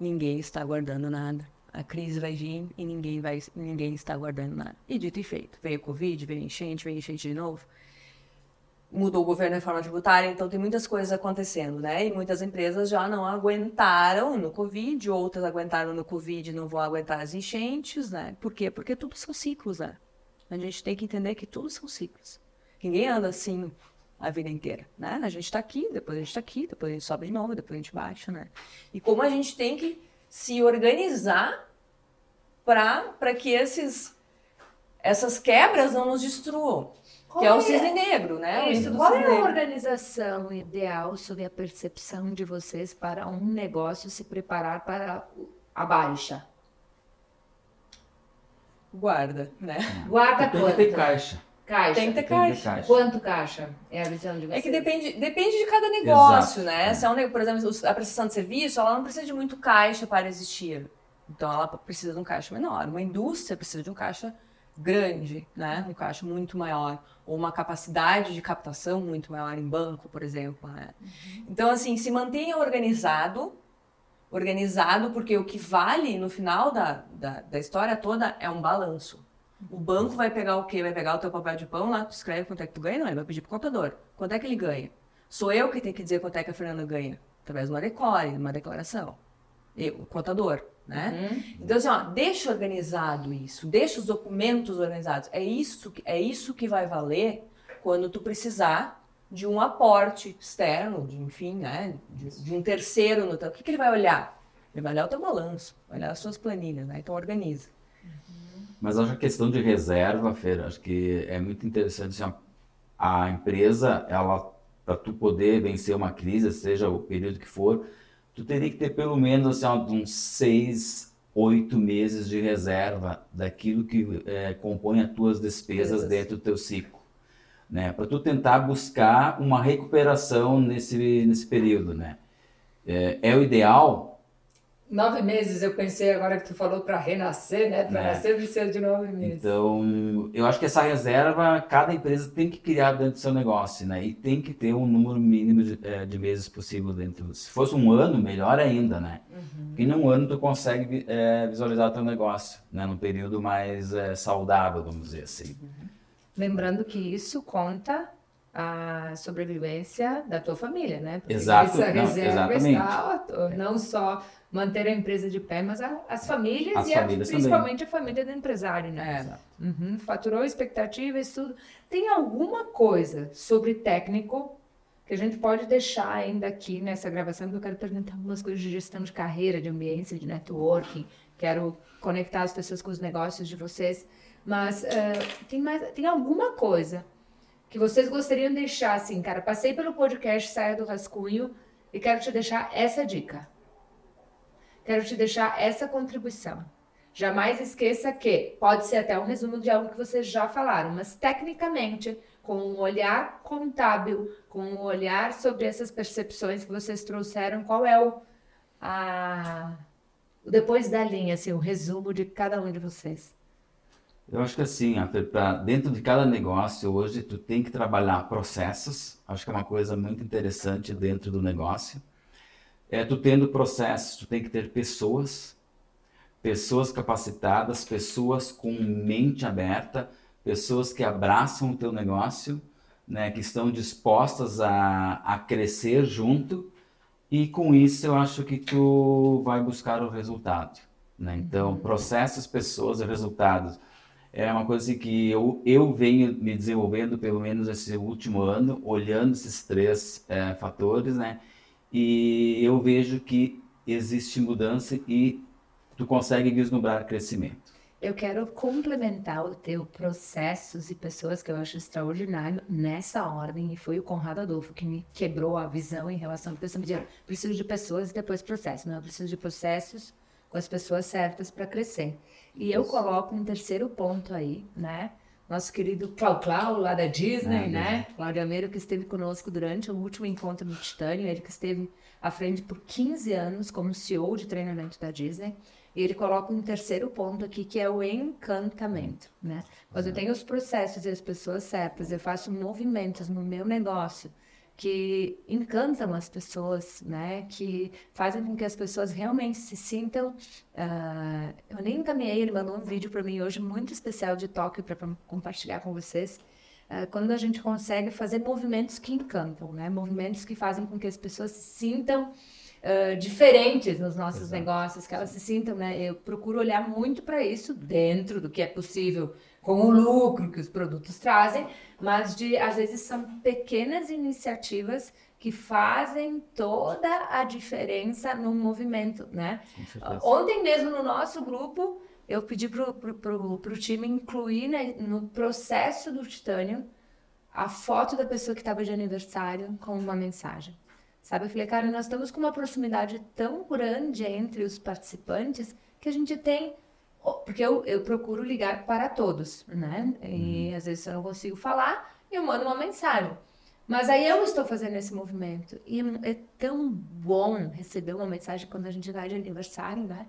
Ninguém está guardando nada. A crise vai vir e ninguém, vai, ninguém está guardando nada. E dito e feito. Veio Covid, veio enchente, veio enchente de novo mudou o governo de reforma tributária, então tem muitas coisas acontecendo, né? E muitas empresas já não aguentaram no Covid, outras aguentaram no Covid e não vão aguentar as enchentes, né? Por quê? Porque tudo são ciclos, né? A gente tem que entender que tudo são ciclos. Ninguém anda assim a vida inteira, né? A gente está aqui, depois a gente está aqui, depois a gente sobe de novo, depois a gente baixa, né? E como a gente tem que se organizar para que esses essas quebras não nos destruam. Qual que é o é? cisne negro, né? O Isso. Qual cisne é a negro. organização ideal sobre a percepção de vocês para um negócio se preparar para a baixa? Guarda, né? Guarda Tem que ter quanto? caixa. Caixa. Tem que ter Tem caixa. caixa. Quanto caixa? É a visão de vocês. É que depende, depende de cada negócio, Exato. né? Se é um, por exemplo, a prestação de serviço, ela não precisa de muito caixa para existir. Então, ela precisa de um caixa menor. Uma indústria precisa de um caixa grande, né? Um caixa muito maior. Ou uma capacidade de captação muito maior em banco, por exemplo, né? Então, assim, se mantenha organizado. Organizado, porque o que vale no final da, da, da história toda é um balanço. O banco vai pegar o quê? Vai pegar o teu papel de pão lá, tu escreve quanto é que tu ganha? Não, ele vai pedir pro contador. Quanto é que ele ganha? Sou eu que tenho que dizer quanto é que a Fernanda ganha. Através de uma decore, uma declaração. Eu, o contador, né? Uhum. Então, assim, ó, deixa organizado isso, deixa os documentos organizados. É isso, que- é isso que vai valer quando tu precisar de um aporte externo, de, enfim, né? De, de um terceiro no teu. O que, que ele vai olhar? Ele vai olhar o teu balanço, vai olhar as suas planilhas, né? Então organiza. Mas acho que a questão de reserva, Fer, acho que é muito interessante. assim, a empresa, ela, para tu poder vencer uma crise, seja o período que for, tu teria que ter pelo menos assim, uns seis, oito meses de reserva daquilo que eh, compõe as tuas despesas Despesas. dentro do teu ciclo. Né? Para tu tentar buscar uma recuperação nesse, nesse período, né? É, é o ideal, Nove meses, eu pensei agora que tu falou para renascer, né? Para nascer precisa de nove meses. Então, eu acho que essa reserva, cada empresa tem que criar dentro do seu negócio, né? E tem que ter um número mínimo de, eh, de meses possível dentro. Se fosse um ano, melhor ainda, né? Porque em um ano tu consegue eh, visualizar o teu negócio, né? Num período mais eh, saudável, vamos dizer assim. Lembrando que isso conta a sobrevivência da tua família, né? Porque Exato, essa não, reserva exatamente. está não só manter a empresa de pé, mas a- as famílias As e a- famílias principalmente a família do empresário, né? Uhum, faturou expectativas, tudo. Tem alguma coisa sobre técnico que a gente pode deixar ainda aqui nessa gravação, que eu quero perguntar algumas coisas de gestão de carreira, de ambiência, de networking, quero conectar as pessoas com os negócios de vocês, mas eh, tem, mais, tem alguma coisa que vocês gostariam de deixar assim, cara, passei pelo podcast Saia do Rascunho e quero te deixar essa dica. Quero te deixar essa contribuição. Jamais esqueça que pode ser até um resumo de algo que vocês já falaram, mas tecnicamente, com um olhar contábil, com um olhar sobre essas percepções que vocês trouxeram, qual é o, a, depois da linha, assim, o resumo de cada um de vocês? Eu acho que assim, ó, pra, dentro de cada negócio, hoje tu tem que trabalhar processos. Acho que é uma coisa muito interessante dentro do negócio. É, tu tendo processos, tu tem que ter pessoas, pessoas capacitadas, pessoas com mente aberta, pessoas que abraçam o teu negócio, né, que estão dispostas a, a crescer junto. E com isso eu acho que tu vai buscar o resultado. Né? Então, processos, pessoas e resultados é uma coisa assim que eu, eu venho me desenvolvendo pelo menos esse último ano, olhando esses três eh, fatores, né? E eu vejo que existe mudança e tu consegue vislumbrar crescimento. Eu quero complementar o teu processos e pessoas que eu acho extraordinário nessa ordem, e foi o Conrado Adolfo que me quebrou a visão em relação a diziam, preciso de pessoas e depois processos. Não, eu preciso de processos, com as pessoas certas para crescer. E eu coloco um terceiro ponto aí, né? Nosso querido Clau Clau, lá da Disney, ah, né? Cláudio Ameiro, que esteve conosco durante o último encontro no Titânio, ele que esteve à frente por 15 anos como CEO de treinamento da Disney. E ele coloca um terceiro ponto aqui, que é o encantamento, né? Quando eu tenho os processos e as pessoas certas, eu faço movimentos no meu negócio que encantam as pessoas, né? Que fazem com que as pessoas realmente se sintam. Uh, eu nem encaminhei, ele mandou um vídeo para mim hoje muito especial de Tóquio para compartilhar com vocês. Uh, quando a gente consegue fazer movimentos que encantam, né? Movimentos que fazem com que as pessoas se sintam uh, diferentes nos nossos Exato. negócios, que elas se sintam, né? Eu procuro olhar muito para isso dentro do que é possível com o lucro que os produtos trazem, mas de às vezes são pequenas iniciativas que fazem toda a diferença no movimento, né? Ontem mesmo no nosso grupo eu pedi para o time incluir né, no processo do titânio a foto da pessoa que estava de aniversário com uma mensagem. Sabe, eu falei, cara, nós estamos com uma proximidade tão grande entre os participantes que a gente tem. Porque eu, eu procuro ligar para todos, né? E uhum. às vezes eu não consigo falar, eu mando uma mensagem. Mas aí eu estou fazendo esse movimento. E é tão bom receber uma mensagem quando a gente vai de aniversário, né?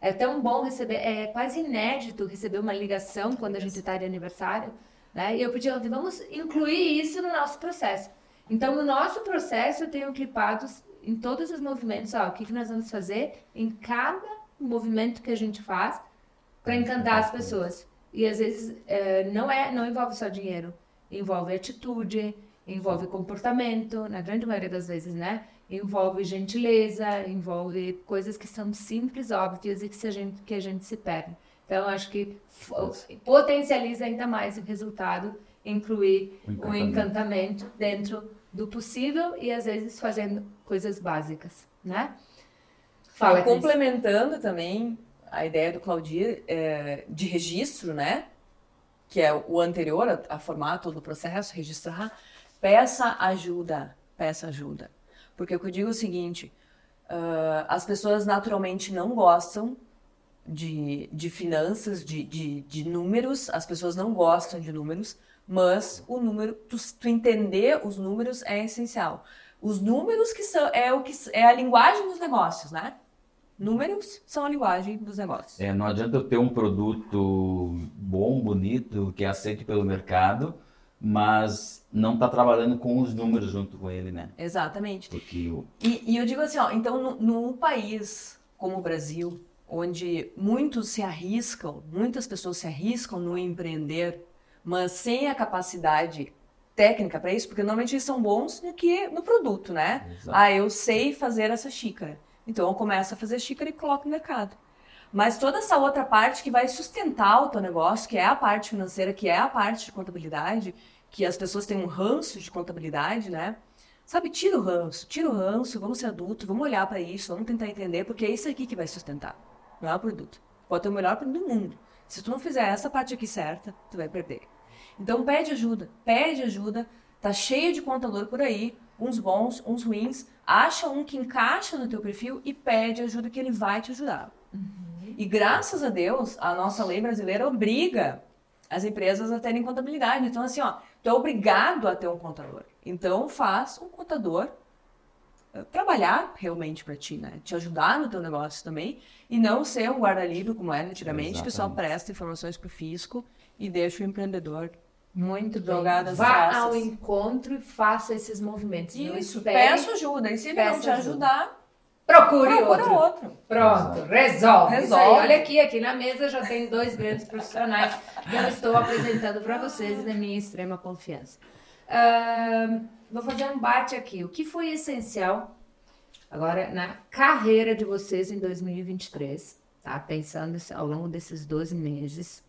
É tão bom receber, é quase inédito receber uma ligação quando a gente está de aniversário. Né? E eu pedi, vamos incluir isso no nosso processo. Então, no nosso processo, eu tenho clipados em todos os movimentos, ó, o que, que nós vamos fazer em cada movimento que a gente faz para encantar as pessoas. E às vezes é, não é, não envolve só dinheiro, envolve atitude, envolve comportamento, na grande maioria das vezes, né? Envolve gentileza, envolve coisas que são simples, óbvias e que, a gente, que a gente se perde. Então, acho que potencializa ainda mais o resultado incluir o encantamento. o encantamento dentro do possível e às vezes fazendo coisas básicas, né? Fala, complementando também a ideia do Claudir é, de registro, né? Que é o anterior a, a formato do processo, registrar. Peça ajuda, peça ajuda. Porque eu digo é o seguinte, uh, as pessoas naturalmente não gostam de, de finanças, de, de, de números, as pessoas não gostam de números, mas o número, tu, tu, entender os números é essencial. Os números que são é o que é a linguagem dos negócios, né? Números são a linguagem dos negócios. É, não adianta eu ter um produto bom, bonito, que é aceito pelo mercado, mas não está trabalhando com os números junto com ele, né? Exatamente. Porque eu... e, e eu digo assim, ó, então num país como o Brasil, onde muitos se arriscam, muitas pessoas se arriscam no empreender, mas sem a capacidade técnica para isso, porque normalmente eles são bons no que no produto, né? Exato. Ah, eu sei fazer essa xícara. Então eu começo a fazer xícara e coloco no mercado. Mas toda essa outra parte que vai sustentar o teu negócio, que é a parte financeira, que é a parte de contabilidade, que as pessoas têm um ranço de contabilidade, né? Sabe, tira o ranço, tira o ranço, vamos ser adultos, vamos olhar para isso, vamos tentar entender, porque é isso aqui que vai sustentar, não é o produto. Pode ter o melhor produto do mundo. Se tu não fizer essa parte aqui certa, tu vai perder. Então pede ajuda, pede ajuda. Tá cheio de contador por aí, uns bons, uns ruins. Acha um que encaixa no teu perfil e pede ajuda que ele vai te ajudar. Uhum. E graças a Deus, a nossa lei brasileira obriga as empresas a terem contabilidade. Então, assim, ó, tu é obrigado a ter um contador. Então, faz um contador eh, trabalhar realmente para ti, né? Te ajudar no teu negócio também e não ser um guarda-livro como era antigamente, Exatamente. que só presta informações para o fisco e deixa o empreendedor muito bem. Jogadas Vá ao encontro e faça esses movimentos. Isso, peça ajuda. E se ele não te ajudar, procure, procure outro. outro. Pronto, resolve. resolve. Olha aqui, aqui na mesa já tem dois grandes profissionais que eu estou apresentando para vocês da minha extrema confiança. Uh, vou fazer um bate aqui. O que foi essencial agora na carreira de vocês em 2023? Tá? Pensando ao longo desses 12 meses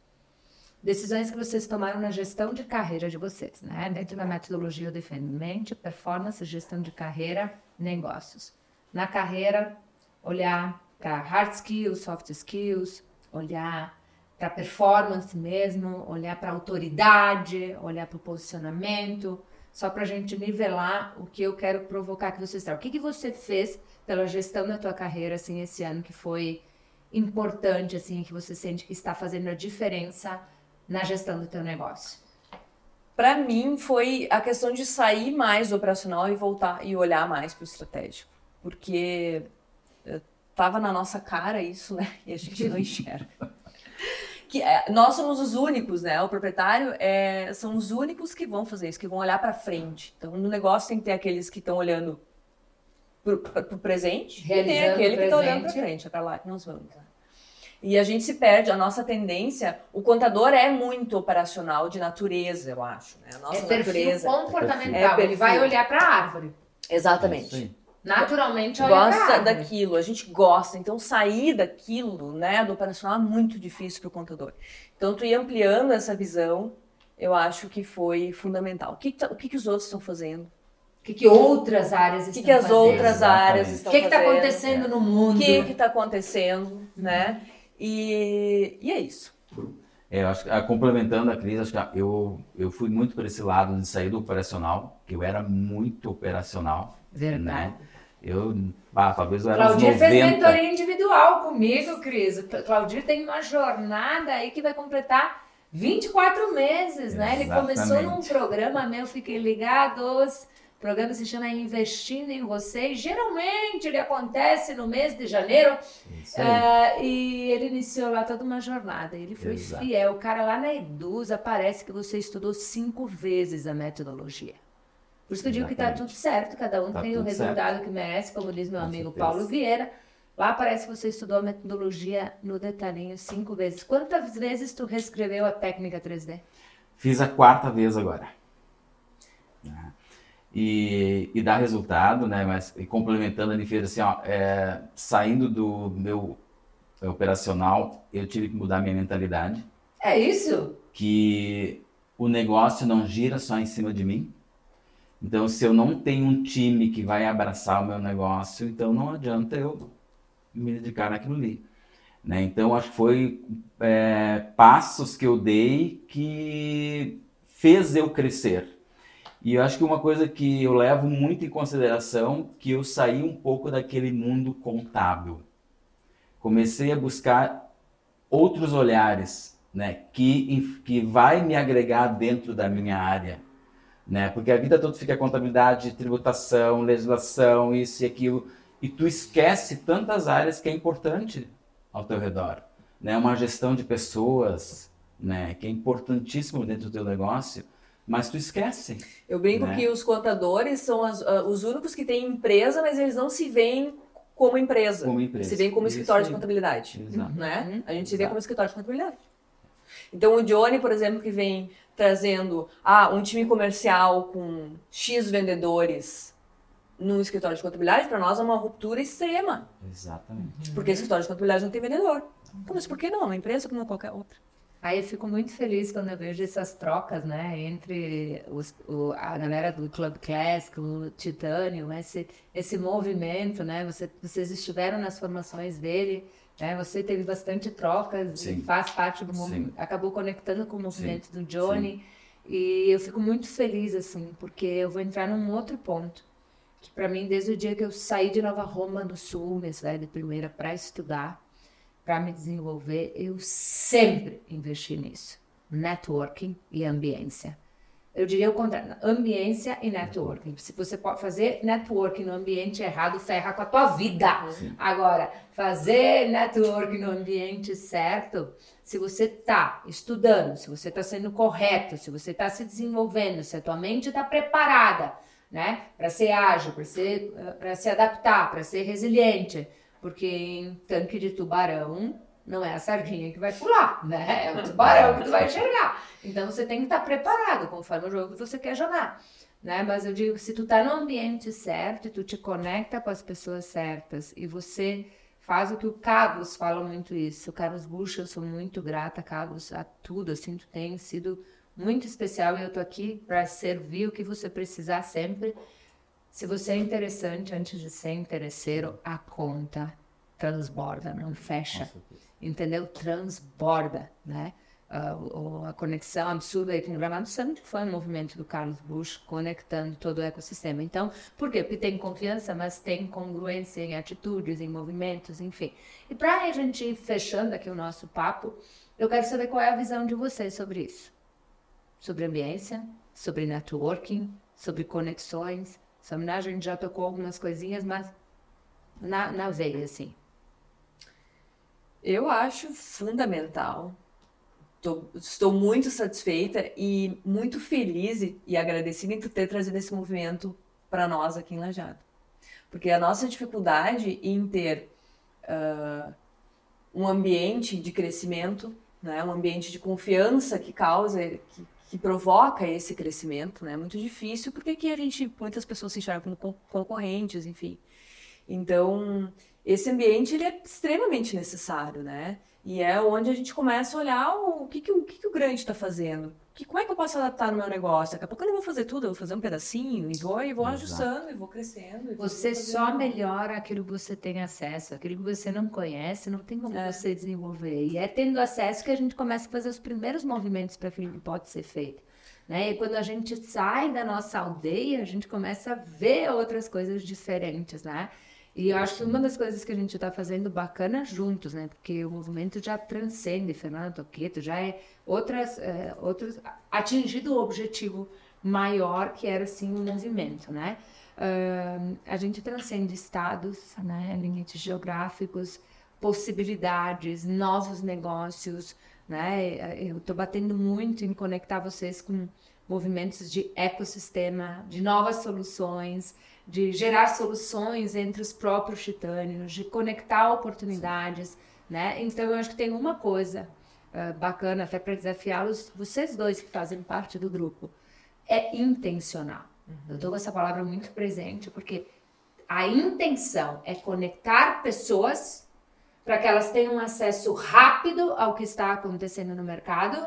decisões que vocês tomaram na gestão de carreira de vocês, né? Dentro da metodologia eu defendo mente, performance, gestão de carreira, negócios. Na carreira, olhar para hard skills, soft skills, olhar para performance mesmo, olhar para autoridade, olhar para o posicionamento, só para a gente nivelar o que eu quero provocar que vocês estão. O que, que você fez pela gestão da tua carreira assim esse ano que foi importante, assim, que você sente que está fazendo a diferença na gestão do teu negócio? Para mim foi a questão de sair mais do operacional e voltar e olhar mais para o estratégico, porque estava na nossa cara isso, né? E a gente não enxerga. que é, nós somos os únicos, né? O proprietário é, são os únicos que vão fazer isso, que vão olhar para frente. Então, no negócio tem que ter aqueles que estão olhando para o presente Realizando e tem aquele que está olhando para frente, é para lá que nós vamos. né? E a gente se perde, a nossa tendência, o contador é muito operacional de natureza, eu acho, né? A nossa é perfil natureza. comportamental. É Ele vai perfil. olhar para a árvore. É Exatamente. aí. Naturalmente olha gosta daquilo, a gente gosta. Então, sair daquilo, né, do operacional é muito difícil para o contador. Então, tu ir ampliando essa visão, eu acho que foi fundamental. O que, tá- o que, que os outros estão fazendo? O que, que outras áreas O estão que, que as fazendo? outras Exatamente. áreas O estão que está acontecendo no mundo? O que está acontecendo, né? E, e é isso. É, eu acho que, ah, complementando a Cris, acho que eu, eu fui muito por esse lado de sair do operacional, que eu era muito operacional. Verdade. Né? Eu, ah, talvez eu era uns Claudir fez 90. mentoria individual comigo, Cris. Claudir tem uma jornada aí que vai completar 24 meses, né? Ele começou num programa meu, fiquei ligados. O programa se chama Investindo em Você. E geralmente ele acontece no mês de janeiro. É, e ele iniciou lá toda uma jornada. Ele foi Exato. fiel. O cara lá na Edusa parece que você estudou cinco vezes a metodologia. Por isso que eu digo que tá Exatamente. tudo certo, cada um Tá tem o resultado que merece, como diz meu Com amigo certeza. Paulo Vieira. Lá parece que você estudou a metodologia no detalhinho cinco vezes. Quantas vezes tu reescreveu a técnica 3D? Fiz a quarta vez agora. E, e dá resultado, né? Mas complementando, ele fez assim, ó, é, saindo do meu operacional, eu tive que mudar minha mentalidade, É isso? que o negócio não gira só em cima de mim. Então, se eu não tenho um time que vai abraçar o meu negócio, então não adianta eu me dedicar naquilo ali. Né? Então, acho que foi é, passos que eu dei que fez eu crescer. E eu acho que uma coisa que eu levo muito em consideração, que eu saí um pouco daquele mundo contábil. Comecei a buscar outros olhares, né, que, que vai me agregar dentro da minha área, né, porque a vida toda fica contabilidade, tributação, legislação, isso e aquilo, e tu esquece tantas áreas que é importante ao teu redor, né, uma gestão de pessoas, né, que é importantíssimo dentro do teu negócio, mas tu esquece. Eu brinco Né? que os contadores são as- ah, os únicos que têm empresa, mas eles não se veem como empresa. Como empresa. Se veem como Isso escritório de contabilidade. Exato. Né? A gente se vê Exato. como escritório de contabilidade. Então o Johnny, por exemplo, que vem trazendo ah, um time comercial com X vendedores num escritório de contabilidade, para nós é uma ruptura extrema. Exatamente. Porque escritório de contabilidade não tem vendedor. Então, mas por que não? Uma empresa como qualquer outra. Aí eu fico muito feliz quando eu vejo essas trocas, né, entre os, o- a galera do Club Classic, o Titânio, esse, esse movimento, né, você, vocês estiveram nas formações dele, né, você teve bastante trocas e Sim. faz parte do Sim. movimento, acabou conectando com o movimento do Johnny, e eu fico muito feliz, assim, porque eu vou entrar num outro ponto, que para mim, desde o dia que eu saí de Nova Roma do Sul, minha cidade de primeira, para estudar, para me desenvolver, eu sempre investi nisso. Networking e ambiência. Eu diria o contrário, ambiência e networking. Se você pode fazer networking no ambiente errado, ferra com a tua vida. Agora, fazer networking no ambiente certo, se você está estudando, se você está sendo correto, se você está se desenvolvendo, se a tua mente está preparada, né, para ser ágil, para ser, para se adaptar, para ser resiliente, porque em tanque de tubarão não é a sardinha que vai pular, né? É o tubarão que tu vai enxergar. Então você tem que estar preparado conforme o jogo que você quer jogar, né? Mas eu digo, se tu tá no ambiente certo, e tu te conecta com as pessoas certas e você faz o que o Carlos fala muito isso. O Carlos Bucha, eu sou muito grata, Carlos, a tudo, assim, tu tem sido muito especial e eu tô aqui para servir o que você precisar sempre. Se você é interessante, antes de ser interesseiro, a conta transborda, não fecha. Entendeu? Transborda, né? a, a conexão absurda aí com o Gramado Summit foi um movimento do Carlos Bush conectando todo o ecossistema. Então, por quê? Porque tem confiança, mas tem congruência em atitudes, em movimentos, enfim. E para a gente ir fechando aqui o nosso papo, eu quero saber qual é a visão de vocês sobre isso. Sobre ambiência, sobre networking, sobre conexões. Sobre, a gente já tocou algumas coisinhas, mas na, na veia, assim. Eu acho fundamental Tô, estou muito satisfeita e muito feliz e, e agradecida em ter trazido esse movimento para nós aqui em Lajado. Porque a nossa dificuldade em ter uh, um ambiente de crescimento, né, um ambiente de confiança que causa, que, que provoca esse crescimento, né, é muito difícil, porque aqui a gente, muitas pessoas se enxergam como concorrentes, enfim. Então, esse ambiente ele é extremamente necessário, né? E é onde a gente começa a olhar o, que, que, o, que, que o grande está fazendo. Que, como é que eu posso adaptar no meu negócio? Daqui a pouco eu não vou fazer tudo, eu vou fazer um pedacinho e vou, e vou ajustando, e vou crescendo. E você só melhora aquilo que você tem acesso. Aquilo que você não conhece, não tem como é. você desenvolver. E é tendo acesso que a gente começa a fazer os primeiros movimentos para aquilo que pode ser feito. Né? E quando a gente sai da nossa aldeia, a gente começa a ver outras coisas diferentes, né? E eu acho que uma das coisas que a gente está fazendo bacana juntos, né? Porque o movimento já transcende Fernando Toqueto, já é outras, é, outros atingido o objetivo maior que era assim o movimento, né? Uh, a gente transcende estados, né? Limites geográficos, possibilidades, novos negócios, né? Eu estou batendo muito em conectar vocês com movimentos de ecossistema, de novas soluções de gerar soluções entre os próprios titânios, de conectar oportunidades, né? Então eu acho que tem uma coisa uh, bacana até para desafiá-los, vocês dois que fazem parte do grupo, é intencional. Uhum. Eu estou com essa palavra muito presente porque a intenção é conectar pessoas para que elas tenham acesso rápido ao que está acontecendo no mercado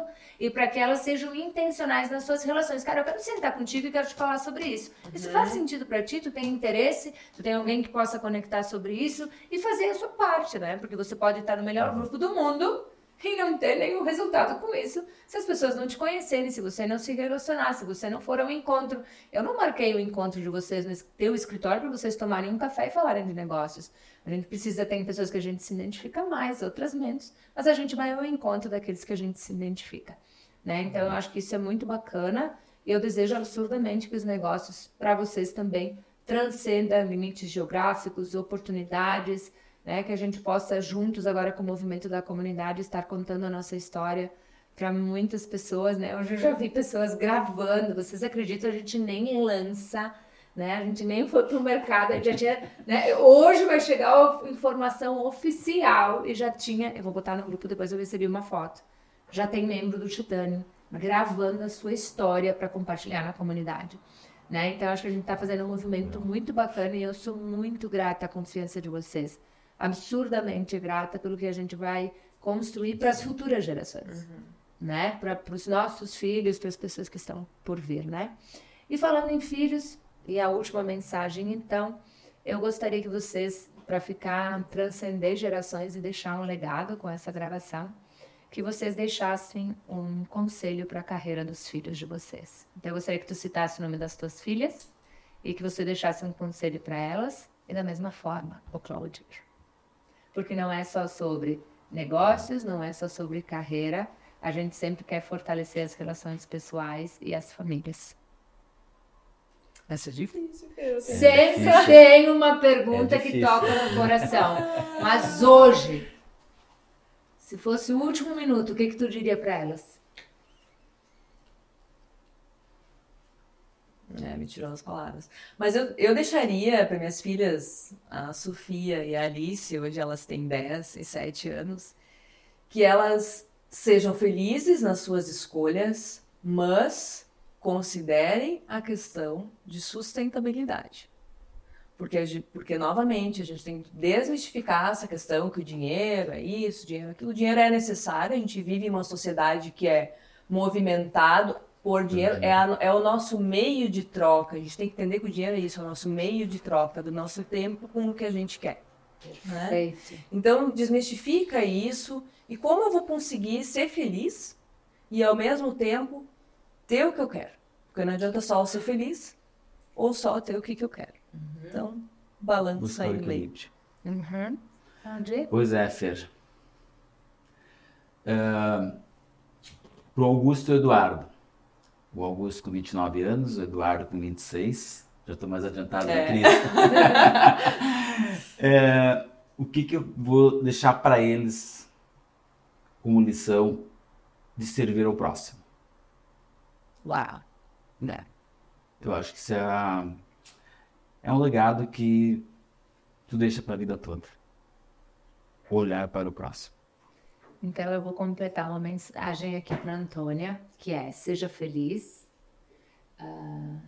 e para que elas sejam intencionais nas suas relações. Cara, eu quero sentar contigo e quero te falar sobre isso. Uhum. Isso faz sentido para ti? Tu tem interesse? Tu tem alguém que possa conectar sobre isso e fazer a sua parte, né? Porque você pode estar no melhor grupo do mundo e não ter nenhum resultado com isso se as pessoas não te conhecerem, se você não se relacionar, se você não for ao encontro. Eu não marquei o encontro de vocês no teu escritório para vocês tomarem um café e falarem de negócios. A gente precisa ter pessoas que a gente se identifica mais, outras menos, mas a gente vai ao encontro daqueles que a gente se identifica. Né? Então, eu acho que isso é muito bacana e eu desejo absurdamente que os negócios para vocês também transcendam limites geográficos, oportunidades, né? que a gente possa juntos agora com o movimento da comunidade estar contando a nossa história para muitas pessoas, né? Hoje eu já vi pessoas gravando, vocês acreditam, a gente nem lança, né? A gente nem foi pro mercado, já tinha, né? Hoje vai chegar a informação oficial e já tinha, eu vou botar no grupo depois eu recebi uma foto já tem membro do Titânio gravando a sua história para compartilhar na comunidade. Né? Então, acho que a gente está fazendo um movimento muito bacana e eu sou muito grata à confiança de vocês. Absurdamente grata pelo que a gente vai construir para as futuras gerações. Uhum. Né? Para os nossos filhos, para as pessoas que estão por vir. Né? E falando em filhos, e a última mensagem, então, eu gostaria que vocês, para ficar, transcender gerações e deixar um legado com essa gravação, que vocês deixassem um conselho para a carreira dos filhos de vocês. Então, eu gostaria que tu citasse o nome das tuas filhas e que você deixasse um conselho para elas e da mesma forma o Claudio. Porque não é só sobre negócios, não é só sobre carreira, a gente sempre quer fortalecer as relações pessoais e as famílias. Essa é difícil. É sempre difícil. tem uma pergunta é que toca no coração. Mas hoje se fosse o último minuto, o que, que tu diria para elas? É, me tirou as palavras. Mas eu, eu deixaria para minhas filhas, a Sofia e a Alice, hoje elas têm 10 e 7 anos, que elas sejam felizes nas suas escolhas, mas considerem a questão de sustentabilidade. Porque, porque, novamente, a gente tem que desmistificar essa questão que o dinheiro é isso, o dinheiro é aquilo. O dinheiro é necessário, a gente vive em uma sociedade que é movimentado por dinheiro, é, a, é o nosso meio de troca. A gente tem que entender que o dinheiro é isso, é o nosso meio de troca do nosso tempo com o que a gente quer. Né? Então, desmistifica isso. E como eu vou conseguir ser feliz e ao mesmo tempo ter o que eu quero. Porque não adianta só eu ser feliz ou só ter o que, que eu quero. Uhum. Então, balança aí no meio. Uhum. Pois é, Fer. Uh, Para o Augusto Eduardo. O Augusto com 29 anos, o Eduardo com 26. Já estou mais adiantado é. que é, o que, que eu vou deixar para eles como lição de servir ao próximo? Uau! Né? Eu acho que isso é, é um legado que tu deixa para a vida toda. Olhar para o próximo. Então eu vou completar uma mensagem aqui para Antônia, que é: seja feliz, uh,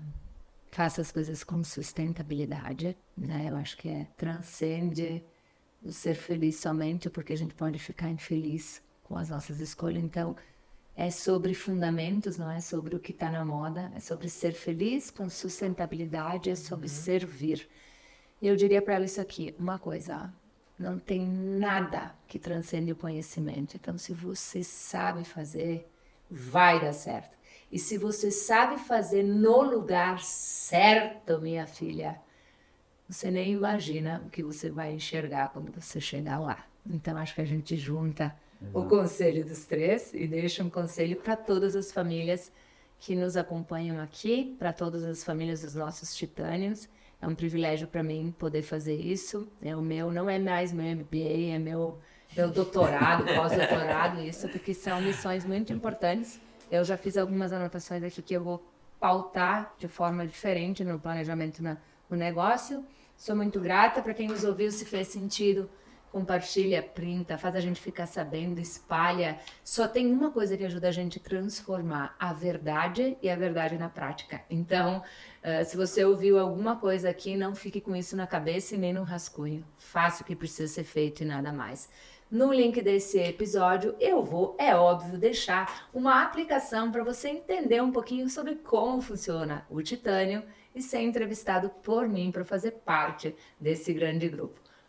faça as coisas com sustentabilidade, né? Eu acho que é transcende o ser feliz somente porque a gente pode ficar infeliz com as nossas escolhas. Então é sobre fundamentos, não é sobre o que está na moda, é sobre ser feliz com sustentabilidade, é sobre uhum. servir. Eu diria para ela isso aqui, uma coisa, não tem nada que transcende o conhecimento. Então, se você sabe fazer, vai dar certo. E se você sabe fazer no lugar certo, minha filha, você nem imagina o que você vai enxergar quando você chegar lá. Então, acho que a gente junta o conselho dos três e deixa um conselho para todas as famílias que nos acompanham aqui, para todas as famílias dos nossos titânios. É um privilégio para mim poder fazer isso. É o meu, não é mais meu MBA, é meu, meu doutorado, pós-doutorado, isso, porque são missões muito importantes. Eu já fiz algumas anotações aqui que eu vou pautar de forma diferente no planejamento no negócio. Sou muito grata para quem nos ouviu, se fez sentido compartilha, printa, faz a gente ficar sabendo, espalha. Só tem uma coisa que ajuda a gente a transformar a verdade e a verdade na prática. Então, uh, se você ouviu alguma coisa aqui, não fique com isso na cabeça e nem no rascunho. Faça o que precisa ser feito e nada mais. No link desse episódio, eu vou, é óbvio, deixar uma aplicação para você entender um pouquinho sobre como funciona o titânio e ser entrevistado por mim para fazer parte desse grande grupo.